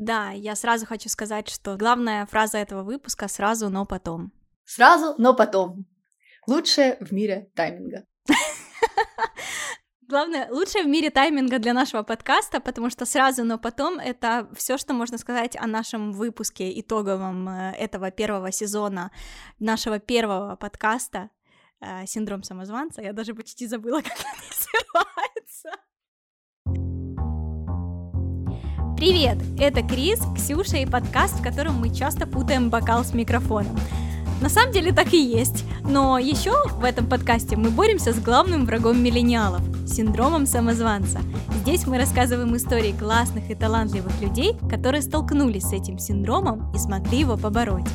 Да, я сразу хочу сказать, что главная фраза этого выпуска «сразу, но потом». Сразу, но потом. Лучшее в мире тайминга. Главное, лучшее в мире тайминга для нашего подкаста, потому что сразу, но потом это все, что можно сказать о нашем выпуске итоговом э, этого первого сезона нашего первого подкаста э, «Синдром самозванца». Я даже почти забыла, как он называется. Привет! Это Крис, Ксюша и подкаст, в котором мы часто путаем бокал с микрофоном. На самом деле так и есть. Но еще в этом подкасте мы боремся с главным врагом миллениалов – синдромом самозванца. Здесь мы рассказываем истории классных и талантливых людей, которые столкнулись с этим синдромом и смогли его побороть.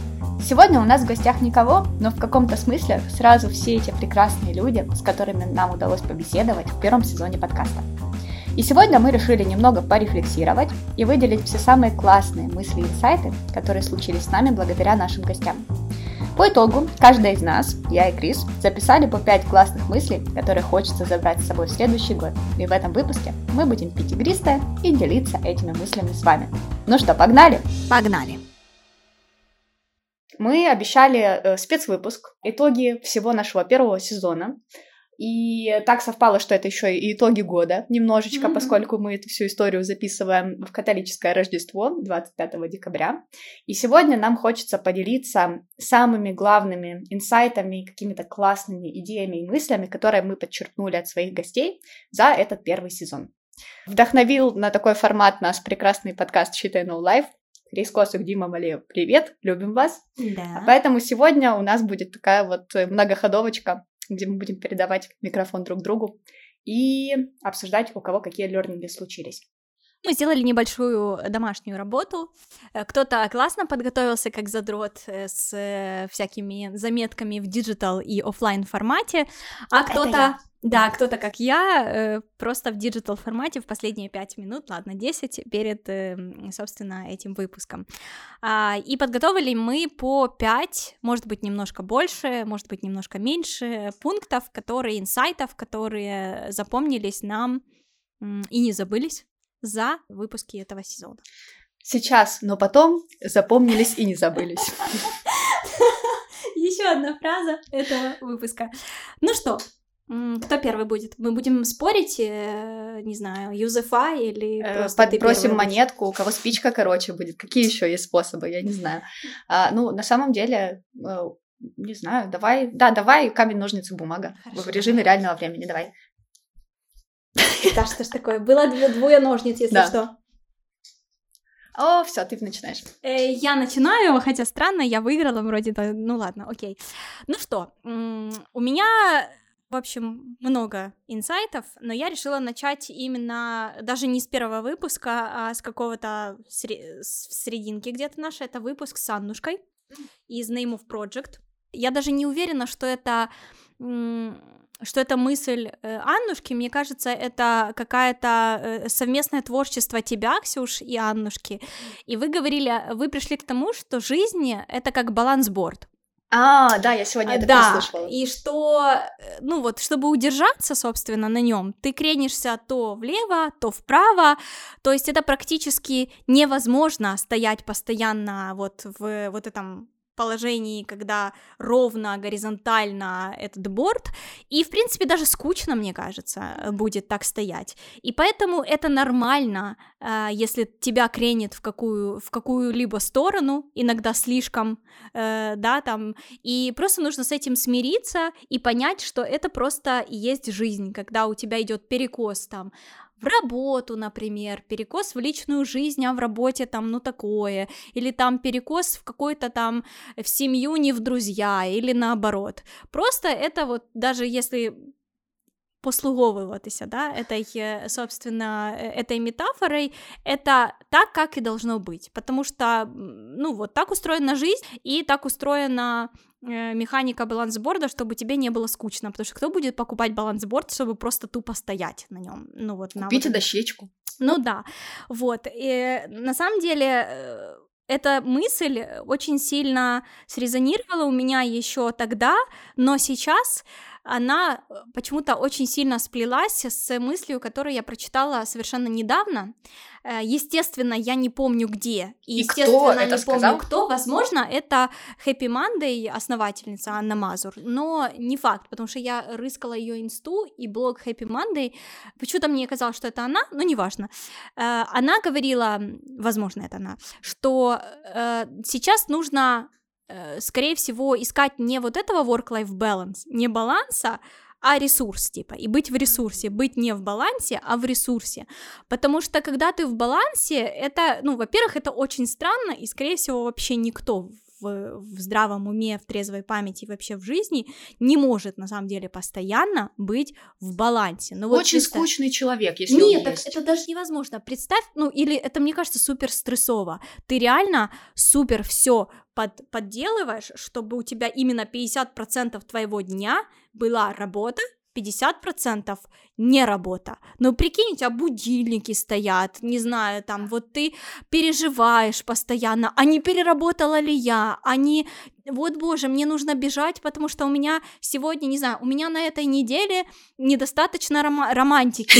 Сегодня у нас в гостях никого, но в каком-то смысле сразу все эти прекрасные люди, с которыми нам удалось побеседовать в первом сезоне подкаста. И сегодня мы решили немного порефлексировать и выделить все самые классные мысли и инсайты, которые случились с нами благодаря нашим гостям. По итогу, каждая из нас, я и Крис, записали по 5 классных мыслей, которые хочется забрать с собой в следующий год. И в этом выпуске мы будем пить игристое и делиться этими мыслями с вами. Ну что, погнали? Погнали! Мы обещали э, спецвыпуск, итоги всего нашего первого сезона. И так совпало, что это еще и итоги года немножечко, mm-hmm. поскольку мы эту всю историю записываем в католическое Рождество 25 декабря. И сегодня нам хочется поделиться самыми главными инсайтами, какими-то классными идеями и мыслями, которые мы подчеркнули от своих гостей за этот первый сезон. Вдохновил на такой формат нас прекрасный подкаст «Считай No Life», Крис Косых, Дима Малеев, привет, любим вас. Да. Поэтому сегодня у нас будет такая вот многоходовочка где мы будем передавать микрофон друг другу и обсуждать, у кого какие learning и случились. Мы сделали небольшую домашнюю работу. Э, кто-то классно подготовился как задрот э, с э, всякими заметками в digital и офлайн формате, а кто-то да, кто-то, как я, э, просто в digital формате в последние 5 минут, ладно, 10, перед, э, собственно, этим выпуском. А, и подготовили мы по 5, может быть, немножко больше, может быть, немножко меньше пунктов, которые, инсайтов, которые запомнились нам и не забылись за выпуски этого сезона. Сейчас, но потом запомнились и не забылись. Еще одна фраза этого выпуска. Ну что, кто первый будет? Мы будем спорить, э, не знаю, юзефа или э, просто Подбросим монетку, у кого спичка короче будет. Какие еще есть способы, я не знаю. А, ну, на самом деле, э, не знаю, давай, да, давай камень, ножницы, бумага Хорошо, в режиме реального времени, давай. Да, что ж такое? Было две, двое ножниц, если да. что. О, все, ты начинаешь. Э, я начинаю, хотя странно, я выиграла вроде, ну ладно, окей. Ну что, у меня в общем, много инсайтов, но я решила начать именно даже не с первого выпуска, а с какого-то сре- серединки где-то нашей. Это выпуск с Аннушкой из Name of Project. Я даже не уверена, что это что это мысль э, Аннушки, мне кажется, это какая-то э, совместное творчество тебя, Ксюш, и Аннушки. И вы говорили, вы пришли к тому, что жизнь — это как балансборд. А, да, я сегодня это да, прослушала. И что, э, ну вот, чтобы удержаться, собственно, на нем, ты кренишься то влево, то вправо, то есть это практически невозможно стоять постоянно вот в вот этом положении, когда ровно, горизонтально этот борт, и, в принципе, даже скучно, мне кажется, будет так стоять. И поэтому это нормально, э, если тебя кренит в, какую, в какую-либо сторону, иногда слишком, э, да, там, и просто нужно с этим смириться и понять, что это просто и есть жизнь, когда у тебя идет перекос там в работу, например, перекос в личную жизнь, а в работе там, ну, такое, или там перекос в какой-то там, в семью, не в друзья, или наоборот. Просто это вот, даже если послуговыватися, да, этой, э, собственно, э, этой метафорой, это так, как и должно быть, потому что, ну, вот так устроена жизнь, и так устроена э, механика балансборда, чтобы тебе не было скучно, потому что кто будет покупать балансборд, чтобы просто тупо стоять на нем, ну вот. Купите вот... дощечку. Ну да, вот, и на самом деле эта мысль очень сильно срезонировала у меня еще тогда, но сейчас она э, почему-то очень сильно сплелась с мыслью, которую я прочитала совершенно недавно. Э, естественно, я не помню где. И, естественно, кто это не сказал? помню кто. Возможно, это Happy Monday, основательница Анна Мазур. Но не факт, потому что я рыскала ее инсту и блог Happy Monday. Почему-то мне казалось, что это она, но неважно. Э, она говорила, возможно, это она, что сейчас нужно скорее всего, искать не вот этого work-life balance, не баланса, а ресурс, типа, и быть в ресурсе, быть не в балансе, а в ресурсе, потому что когда ты в балансе, это, ну, во-первых, это очень странно, и, скорее всего, вообще никто в, в здравом уме, в трезвой памяти вообще в жизни не может на самом деле постоянно быть в балансе. Ну, вот Очень представь... скучный человек, если Нет, он так есть. это даже невозможно. Представь, ну или это мне кажется супер стрессово. Ты реально супер все под, подделываешь, чтобы у тебя именно 50% твоего дня была работа, 50% не работа. Но прикинь, у тебя будильники стоят, не знаю, там, вот ты переживаешь постоянно, а не переработала ли я, а не, вот, боже, мне нужно бежать, потому что у меня сегодня, не знаю, у меня на этой неделе недостаточно рома- романтики,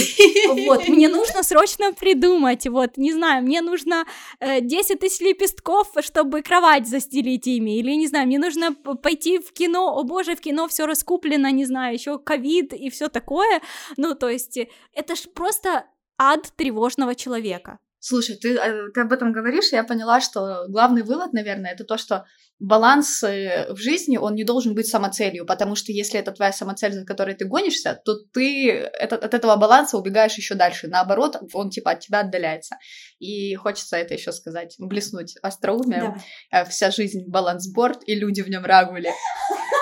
вот, мне нужно срочно придумать, вот, не знаю, мне нужно э, 10 тысяч лепестков, чтобы кровать застелить ими, или, не знаю, мне нужно пойти в кино, о боже, в кино все раскуплено, не знаю, еще ковид и все такое, ну, то есть э, это ж просто ад тревожного человека. Слушай, ты, э, ты об этом говоришь, и я поняла, что главный вывод, наверное, это то, что баланс э, в жизни, он не должен быть самоцелью, потому что если это твоя самоцель, за которой ты гонишься, то ты это, от этого баланса убегаешь еще дальше. Наоборот, он типа от тебя отдаляется. И хочется это еще сказать, блеснуть остроумием. Да. Вся жизнь балансборд, и люди в нем рагули.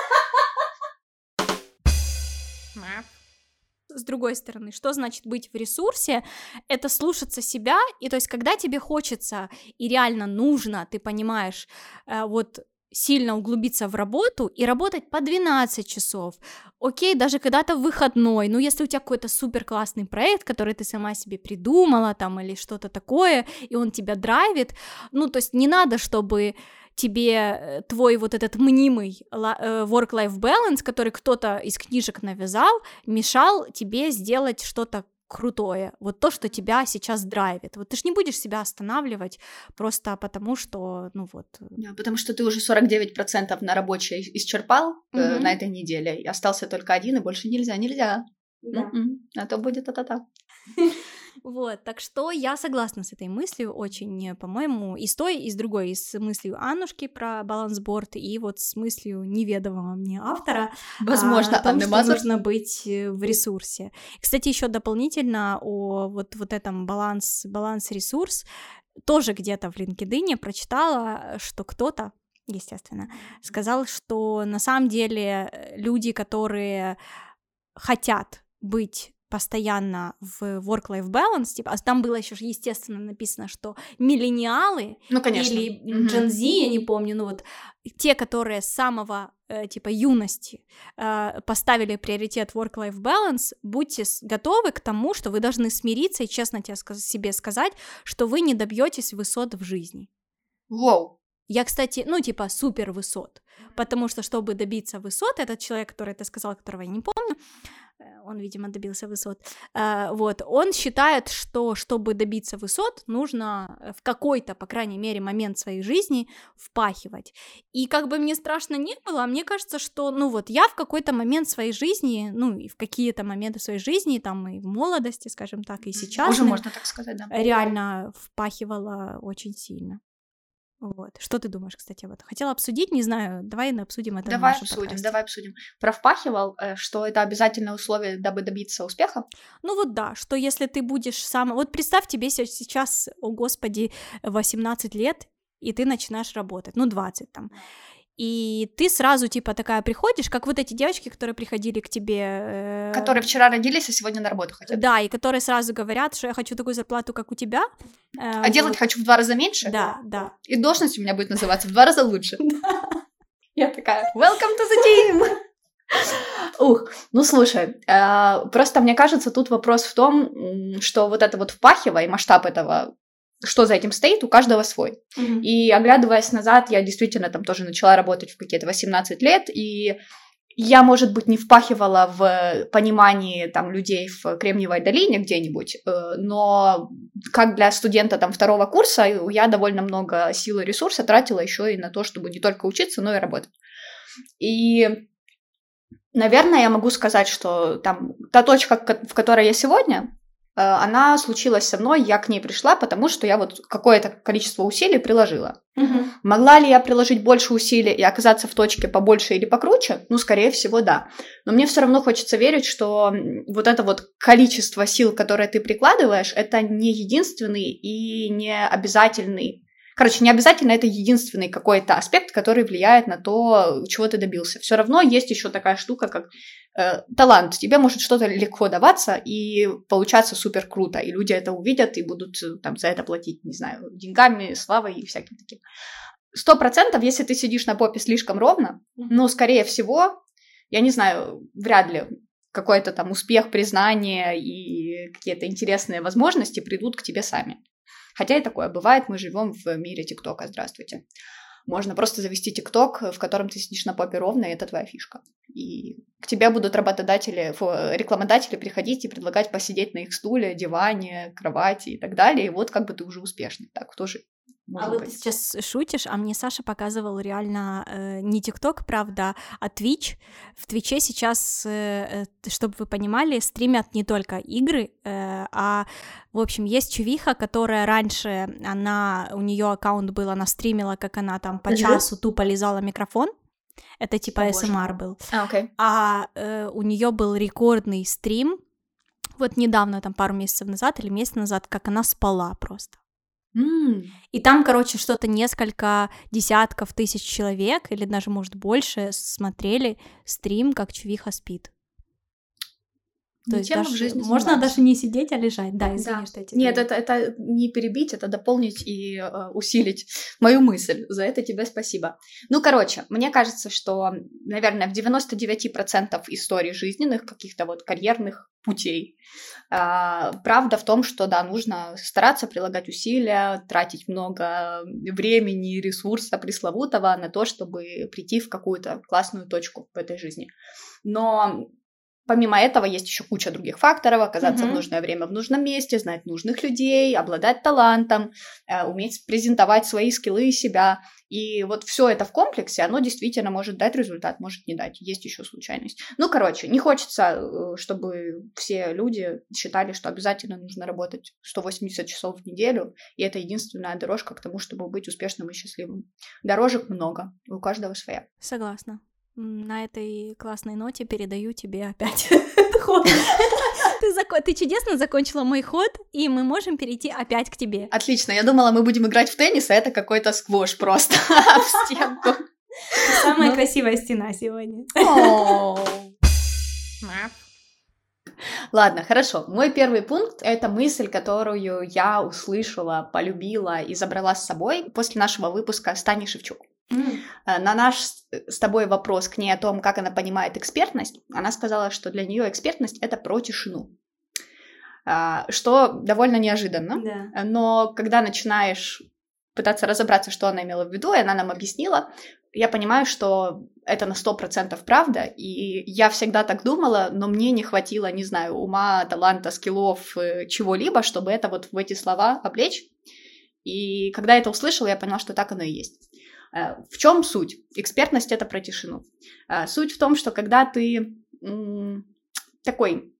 с другой стороны, что значит быть в ресурсе? Это слушаться себя, и то есть, когда тебе хочется и реально нужно, ты понимаешь, э, вот сильно углубиться в работу и работать по 12 часов. Окей, даже когда-то выходной, ну если у тебя какой-то супер классный проект, который ты сама себе придумала там или что-то такое, и он тебя драйвит, ну то есть не надо, чтобы тебе э, твой вот этот мнимый э, work-life balance, который кто-то из книжек навязал, мешал тебе сделать что-то крутое, вот то, что тебя сейчас драйвит. Вот ты же не будешь себя останавливать просто потому, что, ну вот... Э, да, потому что ты уже 49% на рабочее исчерпал mm-hmm. э, на этой неделе, и остался только один, и больше нельзя, нельзя. Да. Mm-mm. А то будет та-та-та. Вот, так что я согласна с этой мыслью очень, по-моему, и с той, и с другой, и с мыслью Аннушки про балансборд, и вот с мыслью неведомого мне автора. Возможно, о том, что Мазур. нужно быть э, в ресурсе. Кстати, еще дополнительно о вот, вот этом баланс, баланс-ресурс, тоже где-то в LinkedIn прочитала, что кто-то, естественно, сказал, что на самом деле люди, которые хотят быть постоянно в work-life balance, типа, а там было еще, естественно, написано, что миллениалы ну, конечно. или Gen Z, я не помню, ну вот те, которые с самого э, типа юности э, поставили приоритет work-life balance, будьте готовы к тому, что вы должны смириться и честно тебе себе сказать, что вы не добьетесь высот в жизни. Wow. Я, кстати, ну, типа, супер высот, потому что, чтобы добиться высот, этот человек, который ты сказал, которого я не помню, Э, он, видимо, добился высот, э, вот, он считает, что чтобы добиться высот, нужно э, в какой-то, по крайней мере, момент своей жизни впахивать. И как бы мне страшно не было, мне кажется, что, ну вот, я в какой-то момент своей жизни, ну и в какие-то моменты своей жизни, там и в молодости, скажем так, и сейчас. Уже можно так сказать, да. Реально впахивала очень сильно. Вот. Что ты думаешь, кстати, об этом? Хотела обсудить, не знаю, давай обсудим это. Давай обсудим, подкасте. давай обсудим. Про впахивал, э, что это обязательное условие, дабы добиться успеха? Ну вот да, что если ты будешь сам... Вот представь тебе сейчас, о господи, 18 лет, и ты начинаешь работать, ну 20 там и ты сразу, типа, такая приходишь, как вот эти девочки, которые приходили к тебе... Э... Которые вчера родились, а сегодня на работу хотят. Да, и которые сразу говорят, что я хочу такую зарплату, как у тебя. Э, а вот. делать хочу в два раза меньше? Да, да. И должность у меня будет называться в два раза лучше. Я такая, welcome to the team! Ух, ну слушай, э, просто мне кажется, тут вопрос в том, что вот это вот впахивай, масштаб этого что за этим стоит, у каждого свой. Mm-hmm. И оглядываясь назад, я действительно там тоже начала работать в какие-то 18 лет, и я, может быть, не впахивала в понимании там людей в Кремниевой долине где-нибудь, э, но как для студента там второго курса я довольно много сил и ресурса тратила еще и на то, чтобы не только учиться, но и работать. И, наверное, я могу сказать, что там та точка, в которой я сегодня, она случилась со мной, я к ней пришла, потому что я вот какое-то количество усилий приложила. Угу. Могла ли я приложить больше усилий и оказаться в точке побольше или покруче? Ну, скорее всего, да. Но мне все равно хочется верить, что вот это вот количество сил, которое ты прикладываешь, это не единственный и не обязательный Короче, не обязательно это единственный какой-то аспект, который влияет на то, чего ты добился. Все равно есть еще такая штука, как э, талант. Тебе может что-то легко даваться и получаться супер круто, и люди это увидят и будут э, там за это платить, не знаю, деньгами, славой и всяким таким. Сто процентов, если ты сидишь на попе слишком ровно, ну, скорее всего, я не знаю, вряд ли какой-то там успех, признание и какие-то интересные возможности придут к тебе сами. Хотя и такое бывает, мы живем в мире ТикТока, здравствуйте. Можно просто завести ТикТок, в котором ты сидишь на попе ровно, и это твоя фишка. И к тебе будут работодатели, рекламодатели приходить и предлагать посидеть на их стуле, диване, кровати и так далее. И вот как бы ты уже успешный. Так тоже может а быть. вот ты сейчас шутишь, а мне Саша показывал реально э, не ТикТок, правда, а Twitch. В Твиче сейчас, э, э, чтобы вы понимали, стримят не только игры, э, а, в общем, есть чувиха, которая раньше, она, у нее аккаунт был, она стримила, как она там по часу тупо лизала микрофон. Это типа О, СМР был. А, okay. а э, у нее был рекордный стрим, вот недавно, там пару месяцев назад или месяц назад, как она спала просто. Mm. И там, короче, что-то несколько десятков тысяч человек, или даже, может, больше, смотрели стрим, как Чувиха спит. То есть даже, в жизни можно даже не сидеть, а лежать. Да, извини, да. что я Нет, это, это не перебить, это дополнить и э, усилить мою мысль. За это тебе спасибо. Ну, короче, мне кажется, что, наверное, в 99% историй жизненных, каких-то вот карьерных путей, э, правда в том, что, да, нужно стараться прилагать усилия, тратить много времени ресурса пресловутого на то, чтобы прийти в какую-то классную точку в этой жизни. Но Помимо этого есть еще куча других факторов, оказаться mm-hmm. в нужное время в нужном месте, знать нужных людей, обладать талантом, э, уметь презентовать свои скиллы и себя. И вот все это в комплексе, оно действительно может дать результат, может не дать. Есть еще случайность. Ну, короче, не хочется, э, чтобы все люди считали, что обязательно нужно работать 180 часов в неделю, и это единственная дорожка к тому, чтобы быть успешным и счастливым. Дорожек много, у каждого своя. Согласна. На этой классной ноте передаю тебе опять ход. Ты, зак... ты чудесно закончила мой ход, и мы можем перейти опять к тебе. Отлично, я думала, мы будем играть в теннис, а это какой-то сквош просто в стенку. Самая ну. красивая стена сегодня. Ладно, хорошо. Мой первый пункт — это мысль, которую я услышала, полюбила и забрала с собой после нашего выпуска с Таней Шевчук. Mm. На наш с тобой вопрос к ней о том, как она понимает экспертность, она сказала, что для нее экспертность это про тишину. А, что довольно неожиданно. Да. Но когда начинаешь пытаться разобраться, что она имела в виду, и она нам объяснила, я понимаю, что это на сто процентов правда, и я всегда так думала, но мне не хватило, не знаю, ума, таланта, скиллов, э, чего-либо, чтобы это вот в эти слова облечь. И когда я это услышала, я поняла, что так оно и есть. Э, в чем суть? Экспертность это про тишину. Э, суть в том, что когда ты такой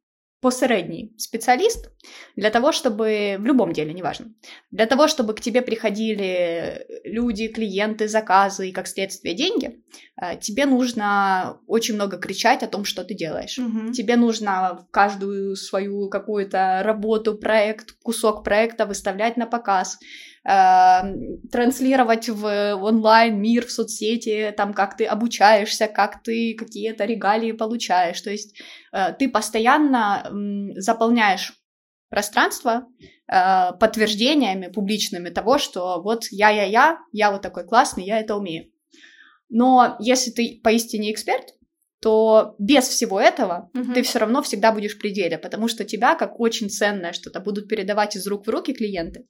посередний специалист, для того, чтобы в любом деле, неважно, для того, чтобы к тебе приходили люди, клиенты, заказы и, как следствие, деньги, э, тебе нужно очень много кричать о том, что ты делаешь. Угу. Тебе нужно каждую свою какую-то работу, проект, кусок проекта выставлять на показ, транслировать в онлайн мир, в соцсети, там, как ты обучаешься, как ты какие-то регалии получаешь. То есть э, ты постоянно заполняешь пространство э, подтверждениями публичными того, что вот я-я-я, я вот такой классный, я это умею. Но если ты поистине эксперт, то без всего этого uh-huh. ты все равно всегда будешь в пределе, потому что тебя, как очень ценное что-то, будут передавать из рук в руки клиенты.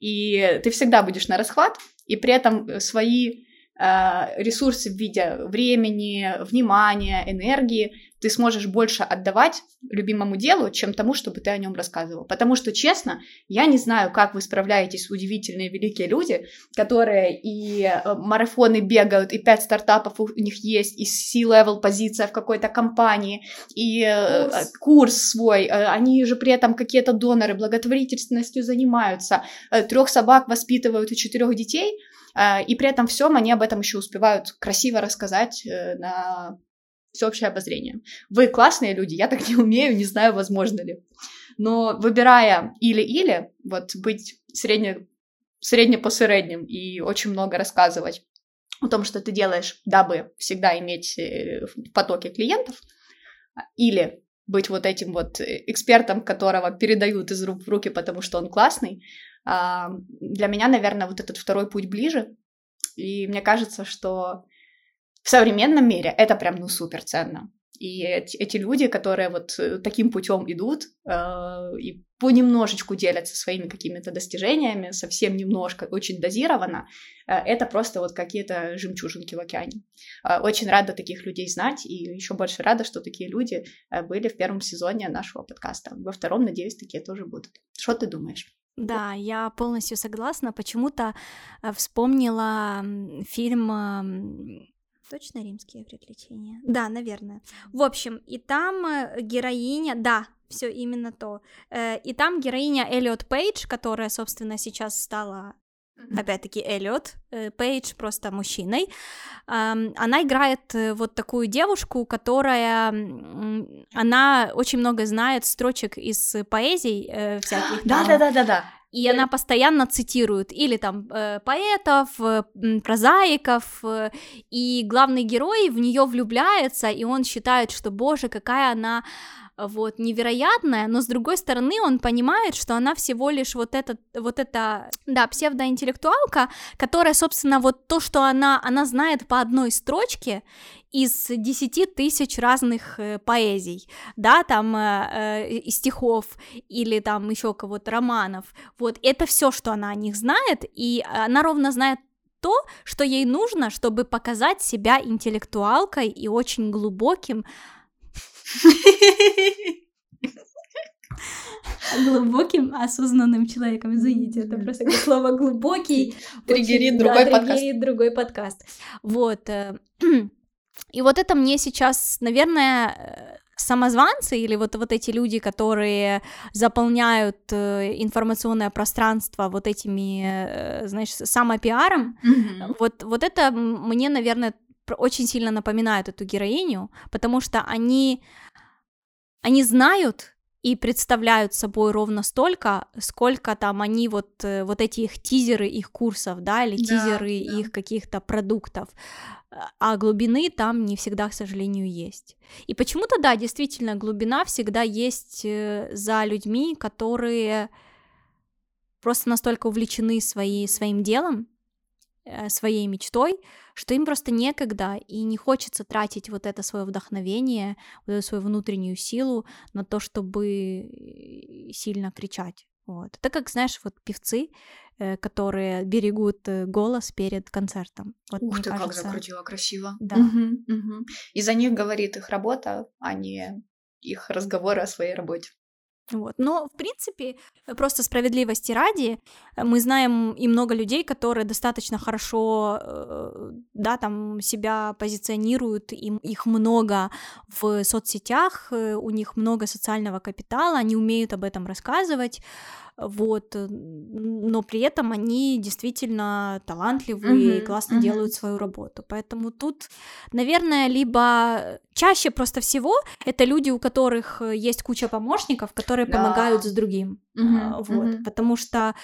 И ты всегда будешь на расхват, и при этом свои э, ресурсы в виде времени, внимания, энергии, ты сможешь больше отдавать любимому делу, чем тому, чтобы ты о нем рассказывал. Потому что, честно, я не знаю, как вы справляетесь, удивительные великие люди, которые и э, марафоны бегают, и пять стартапов у них есть, и C-level позиция в какой-то компании, и э, курс, курс свой, э, они же при этом какие-то доноры благотворительностью занимаются, трех собак воспитывают и четырех детей, и при этом всем они об этом еще успевают красиво рассказать на всеобщее обозрение. Вы классные люди, я так не умею, не знаю, возможно ли. Но выбирая или-или, вот быть средне, средне по средним и очень много рассказывать о том, что ты делаешь, дабы всегда иметь э, в потоке клиентов, или быть вот этим вот экспертом, которого передают из рук в руки, потому что он классный, а, для меня, наверное, вот этот второй путь ближе. И мне кажется, что в современном мире это прям, ну, супер ценно. И эти, эти люди, которые вот э, таким путем идут э, и понемножечку делятся своими какими-то достижениями, совсем немножко, очень дозированно, э, это просто вот какие-то жемчужинки в океане. Э, очень рада таких людей знать, и еще больше рада, что такие люди э, были в первом сезоне нашего подкаста. Во втором, надеюсь, такие тоже будут. Что ты думаешь? Да, я полностью согласна. Почему-то э, вспомнила фильм Точно римские приключения? Да, наверное. В общем, и там э, героиня, да, все именно то. Э, и там героиня Эллиот Пейдж, которая, собственно, сейчас стала опять-таки Эллиот, э, Пейдж просто мужчиной. Она играет вот такую девушку, которая, она очень много знает строчек из поэзий всяких. Да-да-да-да-да. И она постоянно цитирует или там э, поэтов, э, прозаиков, э, и главный герой в нее влюбляется, и он считает, что, боже, какая она вот, невероятная, но с другой стороны он понимает, что она всего лишь вот это, вот это, да, псевдоинтеллектуалка, которая, собственно, вот то, что она, она знает по одной строчке из 10 тысяч разных э, поэзий, да, там, э, э, стихов или там еще кого-то романов, вот, это все, что она о них знает, и она ровно знает то, что ей нужно, чтобы показать себя интеллектуалкой и очень глубоким глубоким, осознанным человеком. Извините, это просто слово глубокий. Триггерит другой подкаст. другой подкаст. Вот. Э, и вот это мне сейчас, наверное, самозванцы или вот, вот эти люди, которые заполняют э, информационное пространство вот этими, э, знаешь, самопиаром, mm-hmm. вот, вот это мне, наверное, очень сильно напоминают эту героиню, потому что они, они знают и представляют собой ровно столько, сколько там они вот, э, вот эти их тизеры их курсов, да, или да, тизеры да. их каких-то продуктов, а глубины там не всегда, к сожалению, есть. И почему-то, да, действительно, глубина всегда есть э, за людьми, которые просто настолько увлечены своей, своим делом, своей мечтой, что им просто некогда и не хочется тратить вот это свое вдохновение, вот эту свою внутреннюю силу на то, чтобы э, сильно кричать. Вот. Это как, знаешь, вот певцы, э, которые берегут голос перед концертом. Вот, Ух ты, кажется... как закрутила красиво. Да. Угу, угу. И за них говорит их работа, а не их разговоры о своей работе. Вот. Но, в принципе, просто справедливости ради, мы знаем и много людей, которые достаточно хорошо, э, да, там себя позиционируют, им их много в соцсетях, э, у них много социального капитала, они умеют об этом рассказывать, вот, э, но при этом они действительно талантливые uh-huh, и классно uh-huh. делают свою работу, поэтому тут, наверное, либо чаще просто всего это люди, у которых есть куча помощников, которые да. помогают с другим, uh-huh, вот, uh-huh. потому что Э,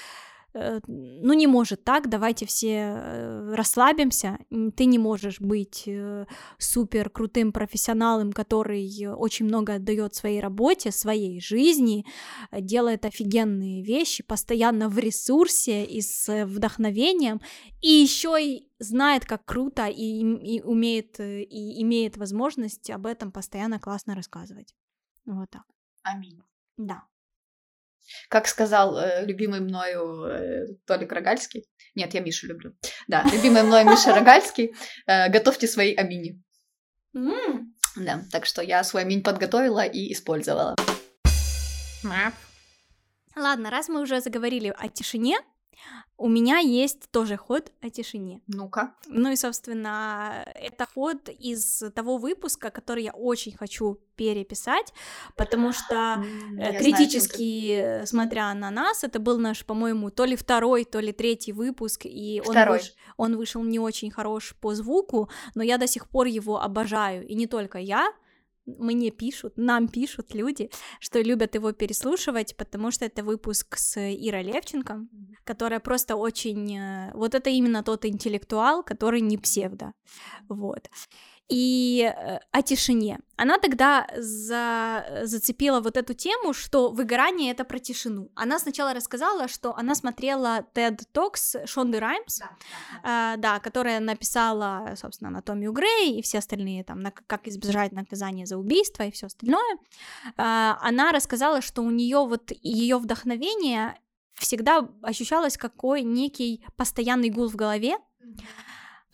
ну не может так, давайте все э, расслабимся, ты не можешь быть э, супер крутым профессионалом, который очень много отдает своей работе, своей жизни, делает офигенные вещи, постоянно в ресурсе и с вдохновением, и еще и знает, как круто и, и умеет и имеет возможность об этом постоянно классно рассказывать. Вот так. Аминь. Да. Как сказал э, любимый мною э, Толик Рогальский. Нет, я Мишу люблю. Да, любимый мною Миша Рогальский. Э, готовьте свои амини. Mm. Да, так что я свой аминь подготовила и использовала. Ладно, раз мы уже заговорили о тишине, у меня есть тоже ход о тишине. Ну-ка. Ну и, собственно, это ход из того выпуска, который я очень хочу переписать, потому что я критически, знаю, смотря на нас, это был наш, по-моему, то ли второй, то ли третий выпуск, и он, выш... он вышел не очень хорош по звуку, но я до сих пор его обожаю, и не только я, мне пишут, нам пишут люди, что любят его переслушивать, потому что это выпуск с Ирой Левченко, которая просто очень... Э, вот это именно тот интеллектуал, который не псевдо. Вот и э, о тишине. Она тогда за, зацепила вот эту тему, что выгорание это про тишину. Она сначала рассказала, что она смотрела TED Talks Шонды Раймс, да, да. Э, да, которая написала, собственно, анатомию Грей и все остальные там, на, как избежать наказания за убийство и все остальное. Э, она рассказала, что у нее вот ее вдохновение всегда ощущалось какой некий постоянный гул в голове.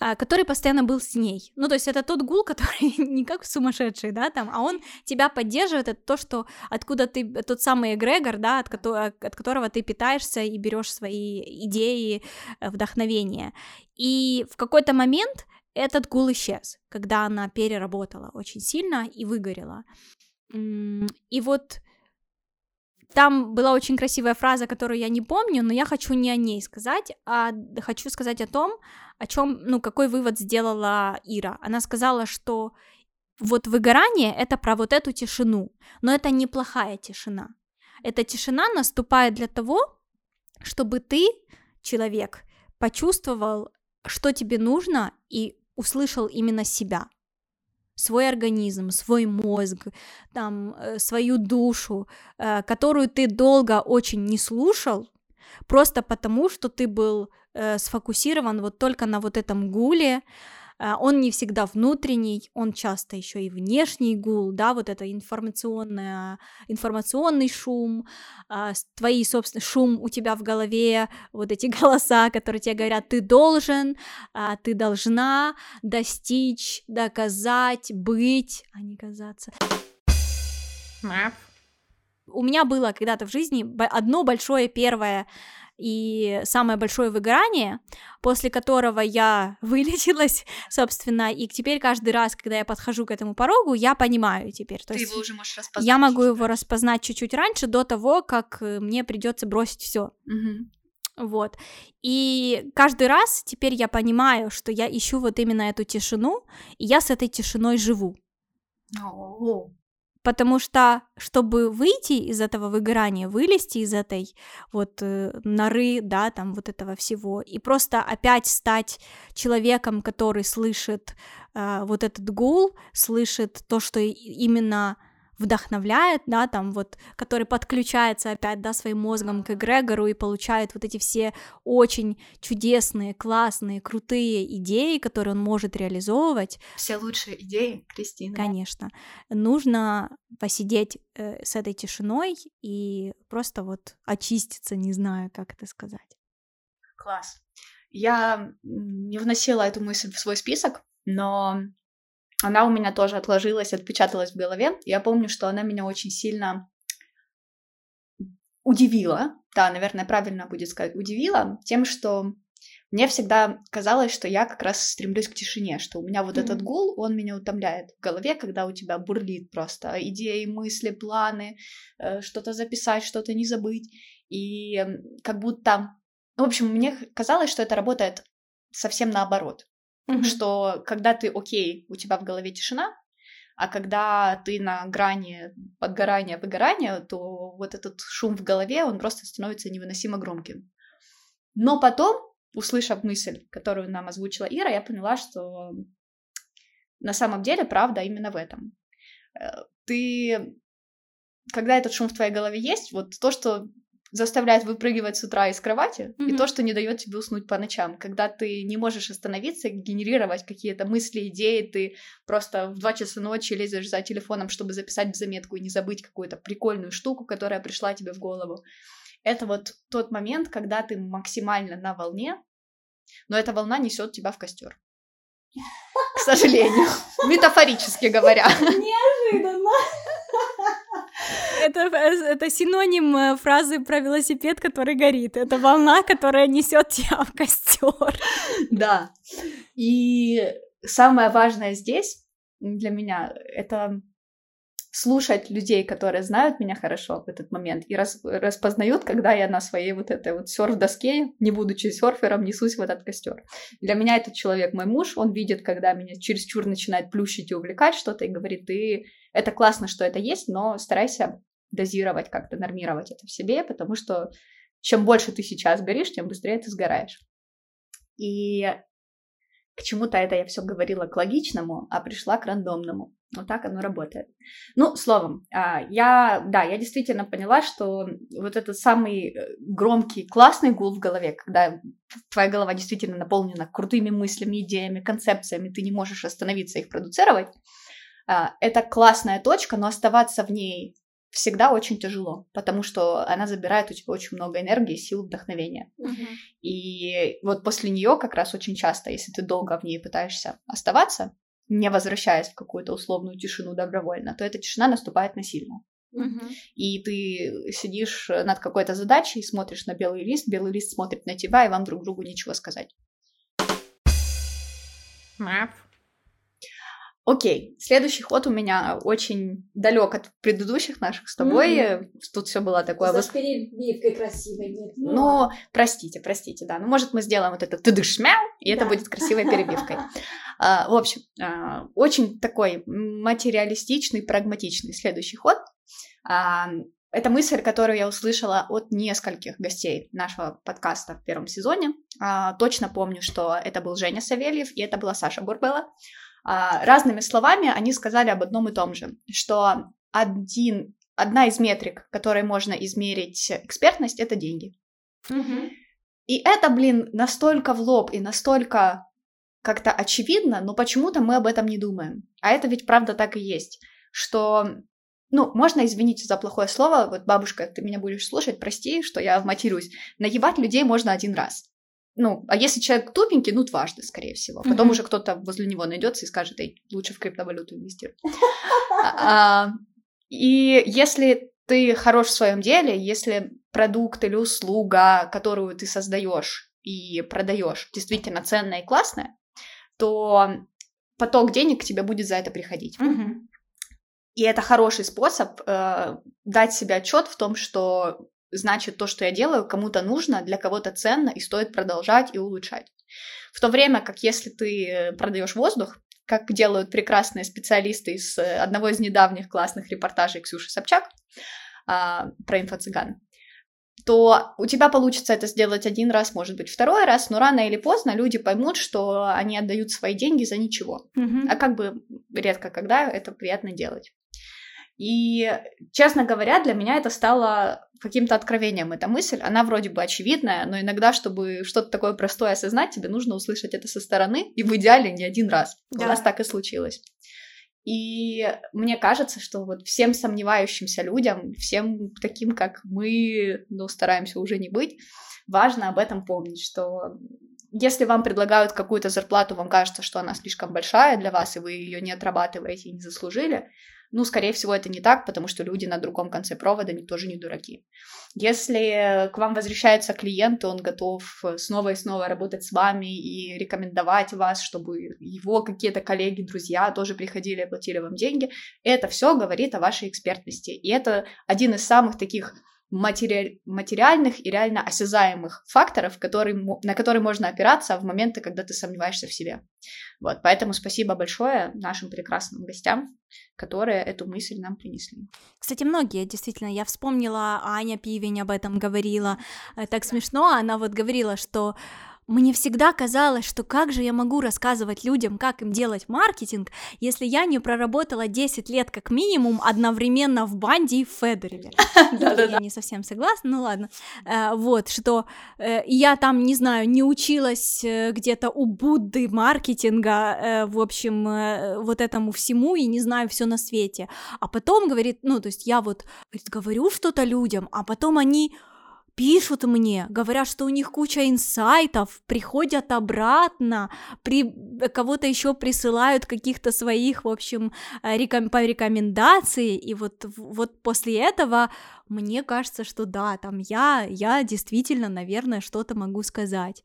А, который постоянно был с ней. Ну, то есть это тот гул, который не как сумасшедший, да, там, а он тебя поддерживает, это то, что откуда ты, тот самый эгрегор, да, от, от которого ты питаешься и берешь свои идеи, э, вдохновение. И в какой-то момент этот гул исчез, когда она переработала очень сильно и выгорела. И вот там была очень красивая фраза, которую я не помню, но я хочу не о ней сказать, а хочу сказать о том, о чем, ну, какой вывод сделала Ира. Она сказала, что вот выгорание — это про вот эту тишину, но это неплохая тишина. Эта тишина наступает для того, чтобы ты, человек, почувствовал, что тебе нужно, и услышал именно себя свой организм, свой мозг, там, э, свою душу, э, которую ты долго очень не слушал, просто потому, что ты был э, сфокусирован вот только на вот этом гуле, он не всегда внутренний, он часто еще и внешний гул, да, вот это информационное, информационный шум, а, твои, собственно, шум у тебя в голове, вот эти голоса, которые тебе говорят, ты должен, а, ты должна достичь, доказать, быть, а не казаться. У меня было когда-то в жизни одно большое первое и самое большое выгорание, после которого я вылечилась, собственно, и теперь каждый раз, когда я подхожу к этому порогу, я понимаю теперь. То Ты есть его уже можешь распознать. Я могу его распознать чуть-чуть раньше, до того, как э, мне придется бросить все. Угу. Вот. И каждый раз теперь я понимаю, что я ищу вот именно эту тишину, и я с этой тишиной живу. Oh. Потому что, чтобы выйти из этого выгорания, вылезти из этой вот э, норы, да, там вот этого всего, и просто опять стать человеком, который слышит э, вот этот гул, слышит то, что именно вдохновляет, да, там вот, который подключается опять, да, своим мозгом к эгрегору и получает вот эти все очень чудесные, классные, крутые идеи, которые он может реализовывать. Все лучшие идеи, Кристина. Конечно. Нужно посидеть э, с этой тишиной и просто вот очиститься, не знаю, как это сказать. Класс. Я не вносила эту мысль в свой список, но она у меня тоже отложилась, отпечаталась в голове. Я помню, что она меня очень сильно удивила, да, наверное, правильно будет сказать, удивила тем, что мне всегда казалось, что я как раз стремлюсь к тишине, что у меня вот mm-hmm. этот гул, он меня утомляет в голове, когда у тебя бурлит просто идеи, мысли, планы, э, что-то записать, что-то не забыть. И как будто... В общем, мне казалось, что это работает совсем наоборот. Mm-hmm. Что когда ты окей, у тебя в голове тишина, а когда ты на грани подгорания, выгорания, то вот этот шум в голове, он просто становится невыносимо громким. Но потом, услышав мысль, которую нам озвучила Ира, я поняла, что на самом деле правда именно в этом. Э, ты, когда этот шум в твоей голове есть, вот то, что заставляет выпрыгивать с утра из кровати, mm-hmm. и то, что не дает тебе уснуть по ночам, когда ты не можешь остановиться, генерировать какие-то мысли, идеи, ты просто в 2 часа ночи лезешь за телефоном, чтобы записать в заметку и не забыть какую-то прикольную штуку, которая пришла тебе в голову. Это вот тот момент, когда ты максимально на волне, но эта волна несет тебя в костер. К сожалению, метафорически говоря. Неожиданно. Это, это синоним э, фразы про велосипед, который горит. Это волна, которая несет тебя в костер. Да. И самое важное здесь для меня это слушать людей, которые знают меня хорошо в этот момент и рас, распознают, когда я на своей вот этой вот серф-доске, не будучи серфером, несусь в этот костер. Для меня этот человек мой муж, он видит, когда меня чересчур начинает плющить и увлекать что-то, и говорит, ты, это классно, что это есть, но старайся дозировать как-то, нормировать это в себе, потому что чем больше ты сейчас горишь, тем быстрее ты сгораешь. И к чему-то это я все говорила к логичному, а пришла к рандомному. Вот так оно работает. Ну, словом, а, я, да, я действительно поняла, что вот этот самый э, громкий, классный гул в голове, когда твоя голова действительно наполнена крутыми мыслями, идеями, концепциями, ты не можешь остановиться их продуцировать, а, это классная точка, но оставаться в ней всегда очень тяжело, потому что она забирает у тебя очень много энергии, сил, вдохновения. Mm-hmm. И вот после нее как раз очень часто, если ты долго в ней пытаешься оставаться, не возвращаясь в какую-то условную тишину добровольно, то эта тишина наступает насильно. Uh-huh. И ты сидишь над какой-то задачей, смотришь на белый лист, белый лист смотрит на тебя, и вам друг другу нечего сказать. Map. Окей, следующий ход у меня очень далек от предыдущих наших с тобой. Mm-hmm. Тут все было такое. За перебивкой красивой нет. Ну, Но простите, простите, да. Ну, может, мы сделаем вот это ты дышмяу, и да. это будет красивой перебивкой. А, в общем, а, очень такой материалистичный, прагматичный следующий ход. А, это мысль, которую я услышала от нескольких гостей нашего подкаста в первом сезоне. Точно помню, что это был Женя Савельев и это была Саша Бурбела. Разными словами они сказали об одном и том же, что один, одна из метрик, которой можно измерить экспертность, это деньги. Угу. И это, блин, настолько в лоб и настолько как-то очевидно, но почему-то мы об этом не думаем. А это ведь правда так и есть, что, ну, можно извинить за плохое слово, вот бабушка, ты меня будешь слушать, прости, что я вматируюсь, наебать людей можно один раз. Ну, а если человек тупенький, ну, дважды, скорее всего. Потом mm-hmm. уже кто-то возле него найдется и скажет, эй, лучше в криптовалюту инвестируй. А, и если ты хорош в своем деле, если продукт или услуга, которую ты создаешь и продаешь, действительно ценная и классная, то поток денег к тебе будет за это приходить. Угу. И это хороший способ э, дать себе отчет в том, что значит то, что я делаю, кому-то нужно, для кого-то ценно и стоит продолжать и улучшать. В то время как если ты продаешь воздух, как делают прекрасные специалисты из э, одного из недавних классных репортажей Ксюши Собчак а, про инфо-цыган, то у тебя получится это сделать один раз, может быть, второй раз, но рано или поздно люди поймут, что они отдают свои деньги за ничего. Mm-hmm. А как бы редко когда это приятно делать. И, честно говоря, для меня это стало каким-то откровением, эта мысль. Она вроде бы очевидная, но иногда, чтобы что-то такое простое осознать, тебе нужно услышать это со стороны, и в идеале не один раз. Да. У нас так и случилось. И мне кажется, что вот всем сомневающимся людям, всем таким, как мы, ну, стараемся уже не быть, важно об этом помнить, что если вам предлагают какую-то зарплату, вам кажется, что она слишком большая для вас, и вы ее не отрабатываете и не заслужили, ну, скорее всего, это не так, потому что люди на другом конце провода они тоже не дураки. Если к вам возвращается клиент, он готов снова и снова работать с вами и рекомендовать вас, чтобы его какие-то коллеги, друзья тоже приходили и платили вам деньги, это все говорит о вашей экспертности. И это один из самых таких матери... материальных и реально осязаемых факторов, который... на которые можно опираться в моменты, когда ты сомневаешься в себе. Вот, поэтому спасибо большое нашим прекрасным гостям, которые эту мысль нам принесли. Кстати, многие, действительно, я вспомнила, Аня Пивень об этом говорила, э, так смешно, она вот говорила, что мне всегда казалось, что как же я могу рассказывать людям, как им делать маркетинг, если я не проработала 10 лет как минимум одновременно в банде и в Федере. Я не совсем согласна, ну ладно. Э, вот, что э, я там, не знаю, не училась э, где-то у Будды маркетинга, в общем, вот этому всему, и не знаю все на свете. А потом говорит, ну, то есть я вот говорю что-то людям, а потом они пишут мне, говорят, что у них куча инсайтов, приходят обратно, при... кого-то еще присылают каких-то своих, в общем, э, реком... по рекомендации, и вот, вот после этого мне кажется, что да, там я, я действительно, наверное, что-то могу сказать.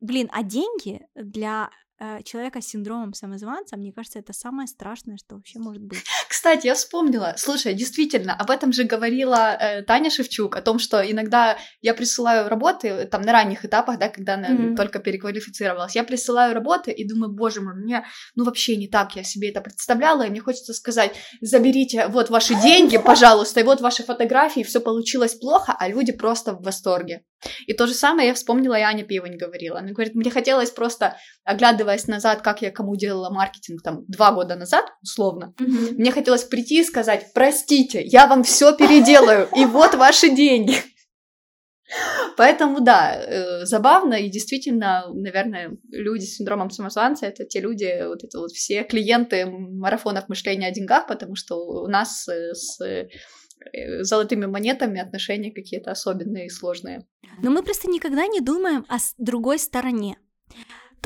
Блин, а деньги для Э, человека с синдромом самозванца, мне кажется, это самое страшное, что вообще может быть. Кстати, я вспомнила, слушай, действительно, об этом же говорила э, Таня Шевчук, о том, что иногда я присылаю работы, э, там, на ранних этапах, да, когда она mm-hmm. только переквалифицировалась, я присылаю работы и думаю, боже мой, мне, ну, вообще не так я себе это представляла, и мне хочется сказать, заберите вот ваши деньги, пожалуйста, и вот ваши фотографии, все получилось плохо, а люди просто в восторге. И то же самое я вспомнила, и Аня Пивань говорила. Она говорит, мне хотелось просто, оглядываясь назад, как я кому делала маркетинг там два года назад, условно, mm-hmm. мне хотелось прийти и сказать, простите, я вам все переделаю, и вот ваши деньги. Поэтому да, э, забавно и действительно, наверное, люди с синдромом самозванца это те люди, вот это вот все клиенты марафонов мышления о деньгах, потому что у нас э, с Э, золотыми монетами отношения какие-то особенные и сложные. Но мы просто никогда не думаем о другой стороне.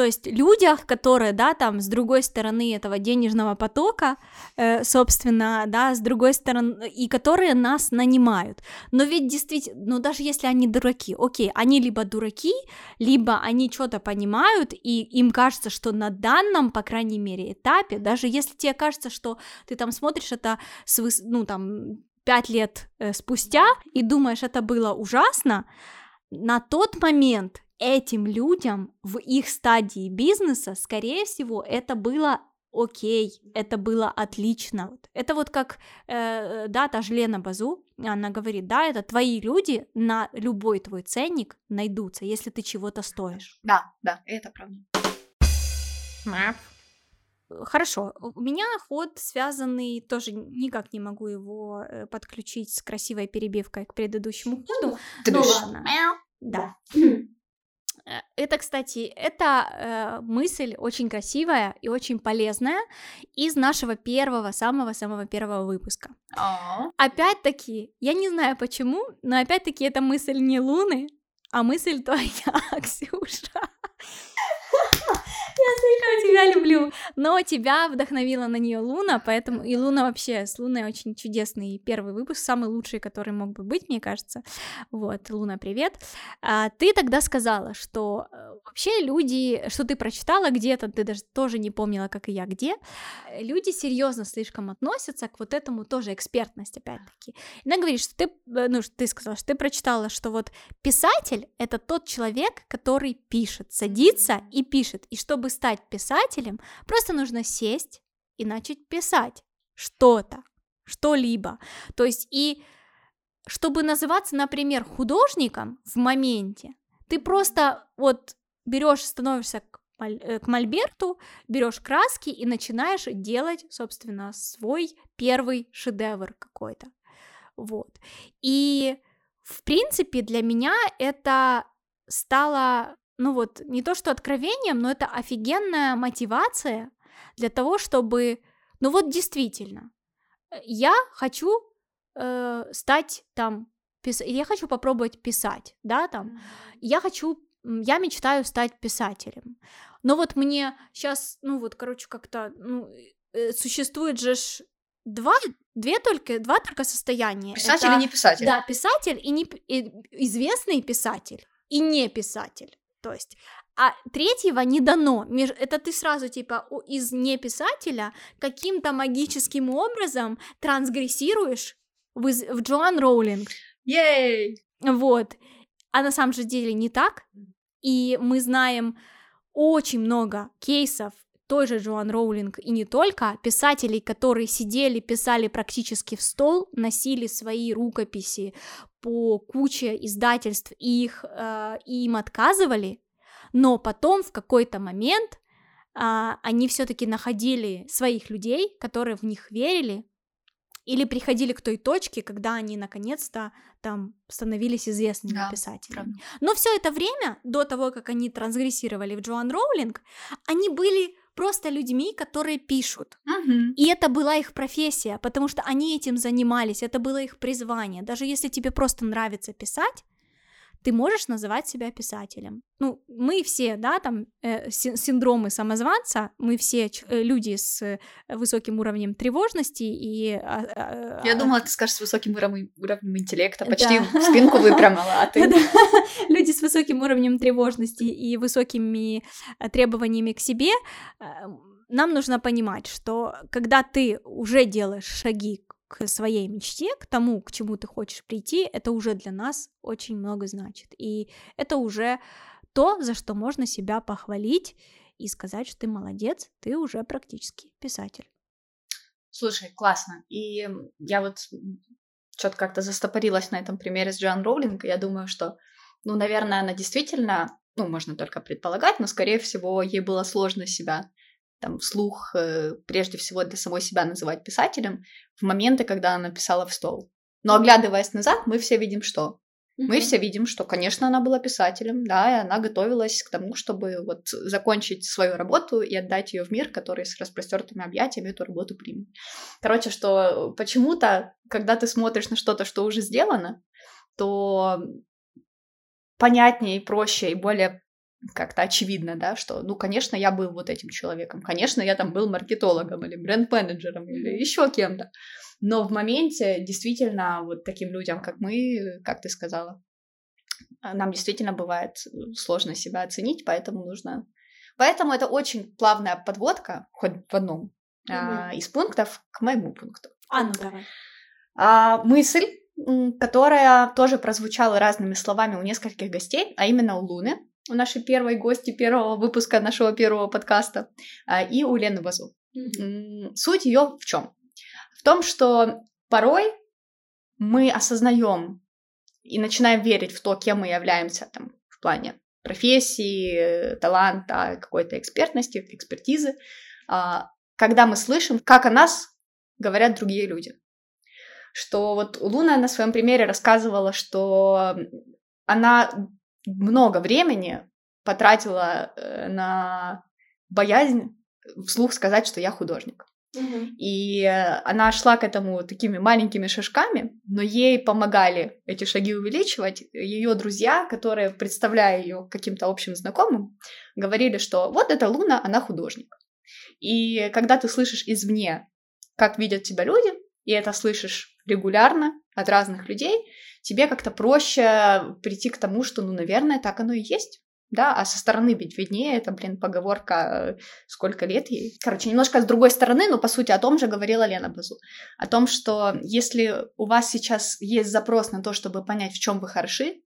То есть людях, которые, да, там, с другой стороны этого денежного потока, э, собственно, да, с другой стороны, и которые нас нанимают. Но ведь действительно, ну даже если они дураки, окей, они либо дураки, либо они что-то понимают, и им кажется, что на данном, по крайней мере, этапе, даже если тебе кажется, что ты там смотришь это с, ну, там, пять лет э, спустя и думаешь, это было ужасно, на тот момент этим людям в их стадии бизнеса, скорее всего, это было окей, это было отлично. Это вот как, э, да, та же Лена Базу, она говорит, да, это твои люди на любой твой ценник найдутся, если ты чего-то стоишь. Да, да, это правда. Хорошо, у меня ход связанный, тоже никак не могу его э, подключить с красивой перебивкой к предыдущему ходу. Ты ну ладно. Да. Э, это, кстати, это э, мысль очень красивая и очень полезная из нашего первого, самого-самого первого выпуска. Aww. Опять-таки, я не знаю почему, но опять-таки это мысль не Луны, а мысль твоя, Ксюша. Я слишком тебя люблю. Но тебя вдохновила на нее Луна, поэтому и Луна вообще с Луной очень чудесный первый выпуск, самый лучший, который мог бы быть, мне кажется. Вот, Луна, привет. А, ты тогда сказала, что э, вообще люди, что ты прочитала где-то, ты даже тоже не помнила, как и я, где, люди серьезно слишком относятся к вот этому тоже экспертность, опять-таки. Она говорит, что ты, э, ну, ты сказала, что ты прочитала, что вот писатель — это тот человек, который пишет, садится и пишет, и чтобы стать писателем, просто нужно сесть и начать писать что-то, что-либо. То есть и чтобы называться, например, художником в моменте, ты просто вот берешь, становишься к, э, к мольберту, берешь краски и начинаешь делать, собственно, свой первый шедевр какой-то. Вот. И, в принципе, для меня это стало ну вот, не то что откровением, но это офигенная мотивация для того, чтобы, ну вот действительно, я хочу э, стать там, пис... я хочу попробовать писать, да, там, я хочу, я мечтаю стать писателем, но вот мне сейчас, ну вот, короче, как-то, ну, э, существует же ж два, две только, два только состояния. Писатель это, и не писатель. Да, писатель и, не, и известный писатель и не писатель. То есть, а третьего не дано. Это ты сразу типа из неписателя каким-то магическим образом трансгрессируешь в, в Джоан Роулинг. Ей! Вот. А на самом же деле не так. И мы знаем очень много кейсов той же Джоан Роулинг и не только, писателей, которые сидели, писали практически в стол, носили свои рукописи по куче издательств, и их, э, им отказывали, но потом в какой-то момент а, они все-таки находили своих людей, которые в них верили, или приходили к той точке, когда они наконец-то там становились известными да, писателями. Правда. Но все это время, до того, как они трансгрессировали в Джоан Роулинг, они были просто людьми, которые пишут. Угу. И это была их профессия, потому что они этим занимались, это было их призвание. Даже если тебе просто нравится писать, ты можешь называть себя писателем. Ну, мы все, да, там, э, синдромы самозванца, мы все э, люди с высоким уровнем тревожности и... Э, э, Я думала, ты скажешь с высоким уровнем, уровнем интеллекта, почти да. спинку выпрямила, а ты... Люди с высоким уровнем тревожности и высокими э, требованиями к себе э, нам нужно понимать, что когда ты уже делаешь шаги к своей мечте, к тому, к чему ты хочешь прийти, это уже для нас очень много значит. И это уже то, за что можно себя похвалить и сказать, что ты молодец, ты уже практически писатель. Слушай, классно. И я вот что-то как-то застопорилась на этом примере с Джоан Роулинг, и я думаю, что, ну, наверное, она действительно, ну, можно только предполагать, но, скорее всего, ей было сложно себя там вслух, э, прежде всего для самой себя называть писателем, в моменты, когда она писала в стол. Но оглядываясь назад, мы все видим что? Mm-hmm. Мы все видим, что, конечно, она была писателем, да, и она готовилась к тому, чтобы вот закончить свою работу и отдать ее в мир, который с распростертыми объятиями эту работу примет. Короче, что почему-то, когда ты смотришь на что-то, что уже сделано, то понятнее и проще и более как-то очевидно, да, что, ну, конечно, я был вот этим человеком, конечно, я там был маркетологом или бренд-менеджером или еще кем-то, но в моменте действительно вот таким людям, как мы, как ты сказала, нам действительно бывает сложно себя оценить, поэтому нужно... Поэтому это очень плавная подводка, хоть в одном mm-hmm. а, из пунктов к моему пункту. А, ну давай. А, мысль, которая тоже прозвучала разными словами у нескольких гостей, а именно у Луны, у нашей первой гости первого выпуска нашего первого подкаста, а, и у Лены Базу. Mm-hmm. Суть ее в чем? В том, что порой мы осознаем и начинаем верить в то, кем мы являемся там, в плане профессии, таланта, какой-то экспертности, экспертизы, а, когда мы слышим, как о нас говорят другие люди. Что вот Луна на своем примере рассказывала, что она много времени потратила э, на боязнь вслух сказать, что я художник. Угу. И она шла к этому такими маленькими шажками, но ей помогали эти шаги увеличивать. Ее друзья, которые, представляя ее каким-то общим знакомым, говорили, что вот эта Луна, она художник. И когда ты слышишь извне, как видят тебя люди, и это слышишь регулярно от разных людей, тебе как-то проще прийти к тому, что, ну, наверное, так оно и есть. Да, а со стороны ведь виднее, это, блин, поговорка, э, сколько лет ей. Короче, немножко с другой стороны, но по сути о том же говорила Лена Базу. О том, что если у вас сейчас есть запрос на то, чтобы понять, в чем вы хороши,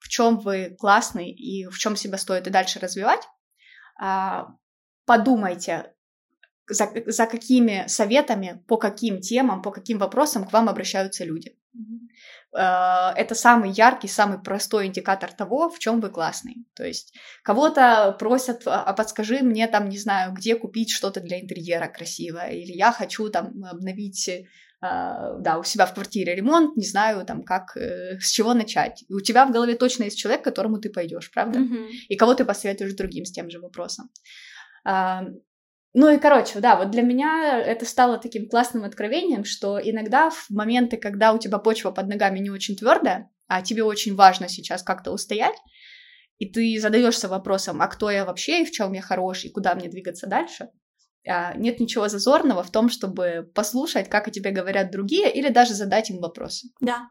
в чем вы классный и в чем себя стоит и дальше развивать, а, подумайте, за, за какими советами, по каким темам, по каким вопросам к вам обращаются люди. Mm-hmm. Это самый яркий, самый простой индикатор того, в чем вы классный. То есть кого-то просят, а, а подскажи мне там, не знаю, где купить что-то для интерьера красивое, или я хочу там обновить Uh, да, у себя в квартире ремонт, не знаю, там, как, э, с чего начать. И у тебя в голове точно есть человек, к которому ты пойдешь, правда? Mm-hmm. И кого ты посоветуешь другим с тем же вопросом. Uh, ну и, короче, да, вот для меня это стало таким классным откровением, что иногда в моменты, когда у тебя почва под ногами не очень твердая, а тебе очень важно сейчас как-то устоять, и ты задаешься вопросом, а кто я вообще, и в чем я хорош, и куда мне двигаться дальше, а, нет ничего зазорного в том, чтобы послушать, как о тебе говорят другие, или даже задать им вопросы. Да.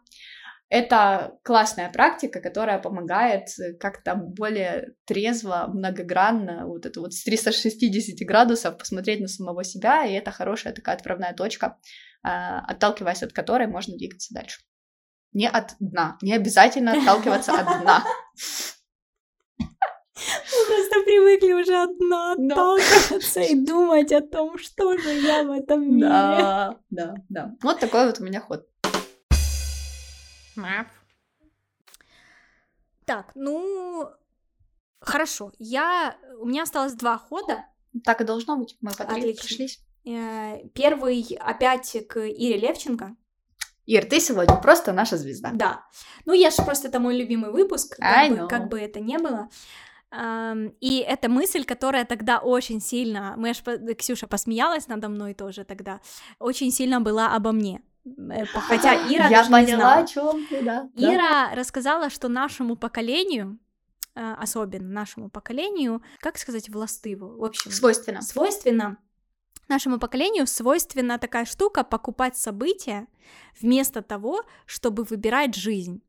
Это классная практика, которая помогает э, как-то более трезво, многогранно, вот это вот с 360 градусов посмотреть на самого себя, и это хорошая такая отправная точка, а, отталкиваясь от которой можно двигаться дальше. Не от дна, не обязательно отталкиваться от дна. Мы просто привыкли уже от дна отталкиваться и думать о том, что же я в этом мире. Да, да, да. Вот такой вот у меня ход. Так, ну, Хорошо, я... У меня осталось два хода. Так и должно быть. Мы по три пришлись. Э, первый опять к Ире Левченко. Ир, ты сегодня просто наша звезда. Да. Ну, я же просто это мой любимый выпуск, как, бы, как бы это ни было. И эта мысль, которая тогда очень сильно, мы аж, Ксюша посмеялась надо мной тоже тогда, очень сильно была обо мне. Э, хотя Ира Я поняла, не знала. о чем ты, да. Ира да. рассказала, что нашему поколению, э, особенно нашему поколению, как сказать, властыву, в общем... Свойственно. Свойственно нашему поколению свойственна такая штука покупать события вместо того, чтобы выбирать жизнь.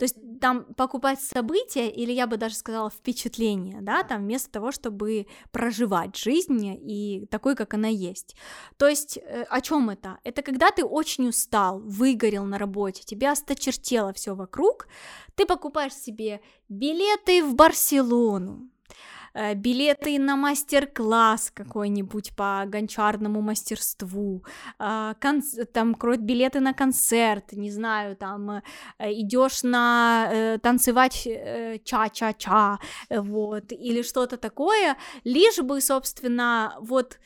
То есть там покупать события, или я бы даже сказала впечатление, да, там вместо того, чтобы проживать жизнь и такой, как она есть. То есть э, о чем это? Это когда ты очень устал, выгорел на работе, тебя осточертело все вокруг, ты покупаешь себе билеты в Барселону, билеты на мастер-класс какой-нибудь по гончарному мастерству, э, там билеты на концерт, не знаю, там э, идешь на танцевать ча-ча-ча, вот, или что-то такое, лишь бы, собственно, вот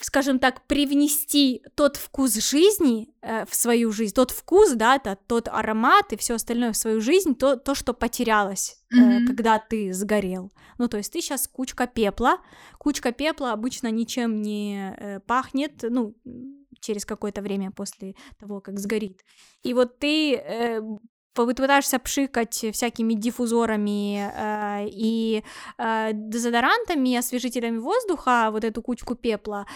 скажем так, привнести тот вкус жизни э, в свою жизнь, тот вкус, да, то, тот аромат и все остальное в свою жизнь, то, то что потерялось, mm-hmm. э, когда ты сгорел. Ну, то есть ты сейчас кучка пепла, кучка пепла обычно ничем не э, пахнет, ну, через какое-то время после того, как сгорит. И вот ты э, пытаешься пшикать всякими диффузорами э, и э, дезодорантами, освежителями воздуха, вот эту кучку пепла,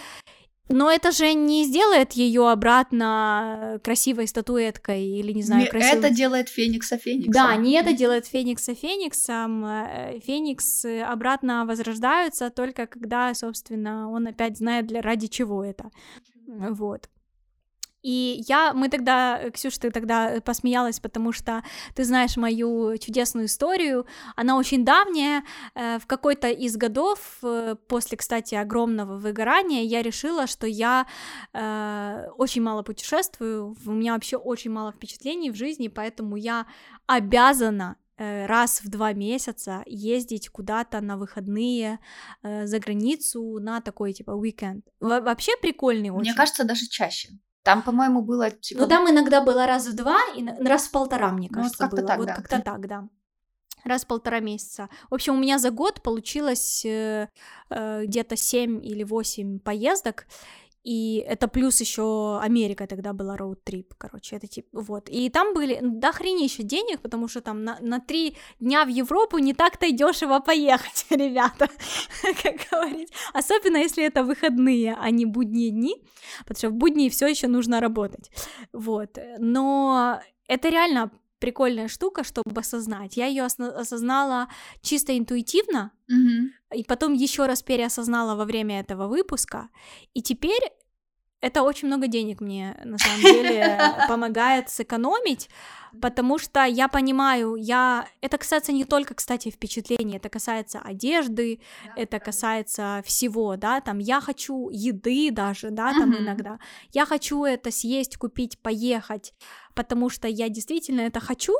но это же не сделает ее обратно красивой статуэткой или не знаю. Не красивой... Это делает Феникса Фениксом. Да, не это делает Феникса Фениксом. Э, Феникс обратно возрождаются только когда, собственно, он опять знает для ради чего это. Вот. И я, мы тогда, э, Ксюша, ты тогда э, посмеялась, потому что ты знаешь мою чудесную историю. Она очень давняя. Э, в какой-то из годов, после, кстати, огромного выгорания, я решила, что я очень мало путешествую, у меня вообще очень мало впечатлений в жизни, поэтому я обязана раз в два месяца ездить куда-то на выходные э, за границу на такой типа уикенд. Во вообще прикольный очень. Мне кажется, даже чаще. Там, по-моему, было... Типа... Ну, там иногда было раз в два, и раз в полтора, мне кажется, ну, вот как-то было. Так, вот да. как-то так, да. Раз в полтора месяца. В общем, у меня за год получилось э, э, где-то 7 или 8 поездок, и это плюс еще Америка тогда была роуд-трип, короче, это типа, вот. И там были до хренища денег, потому что там на, на три дня в Европу не так-то дешево поехать, ребята, как говорить. Особенно если это выходные, а не будние дни, потому что в будни все еще нужно работать, вот. Но это реально прикольная штука, чтобы осознать. Я ее осознала чисто интуитивно, mm-hmm. и потом еще раз переосознала во время этого выпуска. И теперь это очень много денег мне на самом деле помогает сэкономить, потому что я понимаю, я это касается не только, кстати, впечатлений, это касается одежды, это касается всего, да, там я хочу еды даже, да, там иногда, я хочу это съесть, купить, поехать, потому что я действительно это хочу.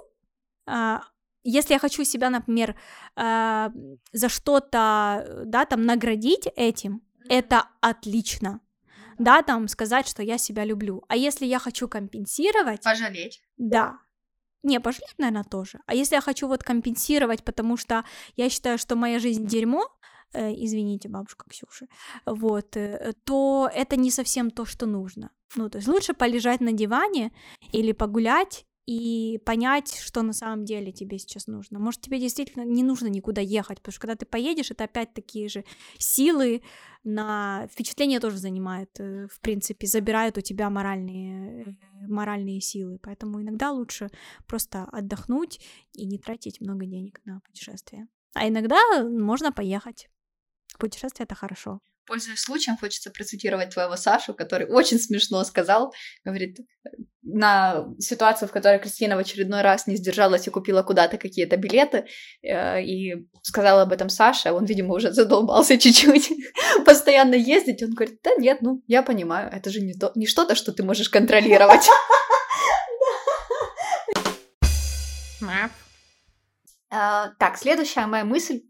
А, если я хочу себя, например, а, за что-то, да, там наградить этим, это отлично да, там сказать, что я себя люблю. А если я хочу компенсировать... Пожалеть. Да. Не, пожалеть, наверное, тоже. А если я хочу вот компенсировать, потому что я считаю, что моя жизнь дерьмо, э, извините, бабушка Ксюша, вот, э, то это не совсем то, что нужно. Ну, то есть лучше полежать на диване или погулять и понять, что на самом деле тебе сейчас нужно. Может, тебе действительно не нужно никуда ехать, потому что когда ты поедешь, это опять такие же силы на впечатление тоже занимает, э, в принципе, забирают у тебя моральные, э, моральные силы. Поэтому иногда лучше просто отдохнуть и не тратить много денег на путешествие. А иногда можно поехать. Путешествие это хорошо. Пользуясь случаем, хочется процитировать твоего Сашу, который очень смешно сказал, говорит, на ситуацию, в которой Кристина в очередной раз не сдержалась и купила куда-то какие-то билеты, э, и сказала об этом Саше, он, видимо, уже задолбался чуть-чуть постоянно ездить, он говорит, да нет, ну, я понимаю, это же не, то, не что-то, что ты можешь контролировать. А, так, следующая моя мысль,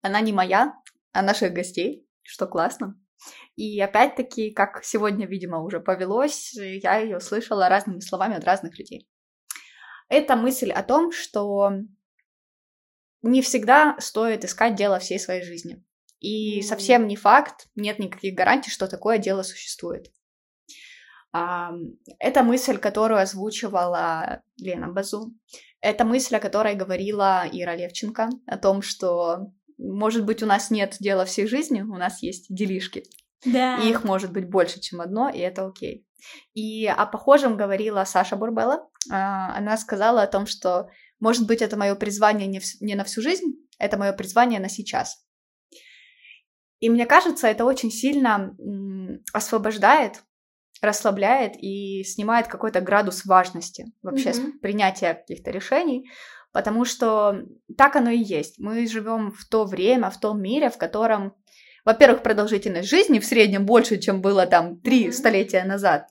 она не моя, а наших гостей, что классно. И опять-таки, как сегодня, видимо, уже повелось, я ее слышала разными словами от разных людей. Это мысль о том, что не всегда стоит искать дело всей своей жизни. И совсем не факт, нет никаких гарантий, что такое дело существует. Это мысль, которую озвучивала Лена Базу. Это мысль, о которой говорила Ира Левченко, о том, что, может быть, у нас нет дела всей жизни, у нас есть делишки. Да. И их может быть больше, чем одно, и это окей. И о похожем говорила Саша Бурбелла. А, она сказала о том, что, может быть, это мое призвание не, в, не на всю жизнь, это мое призвание на сейчас. И мне кажется, это очень сильно освобождает, расслабляет и снимает какой-то градус важности вообще mm-hmm. принятия каких-то решений, потому что так оно и есть. Мы живем в то время, в том мире, в котором во-первых, продолжительность жизни в среднем больше, чем было там три mm-hmm. столетия назад.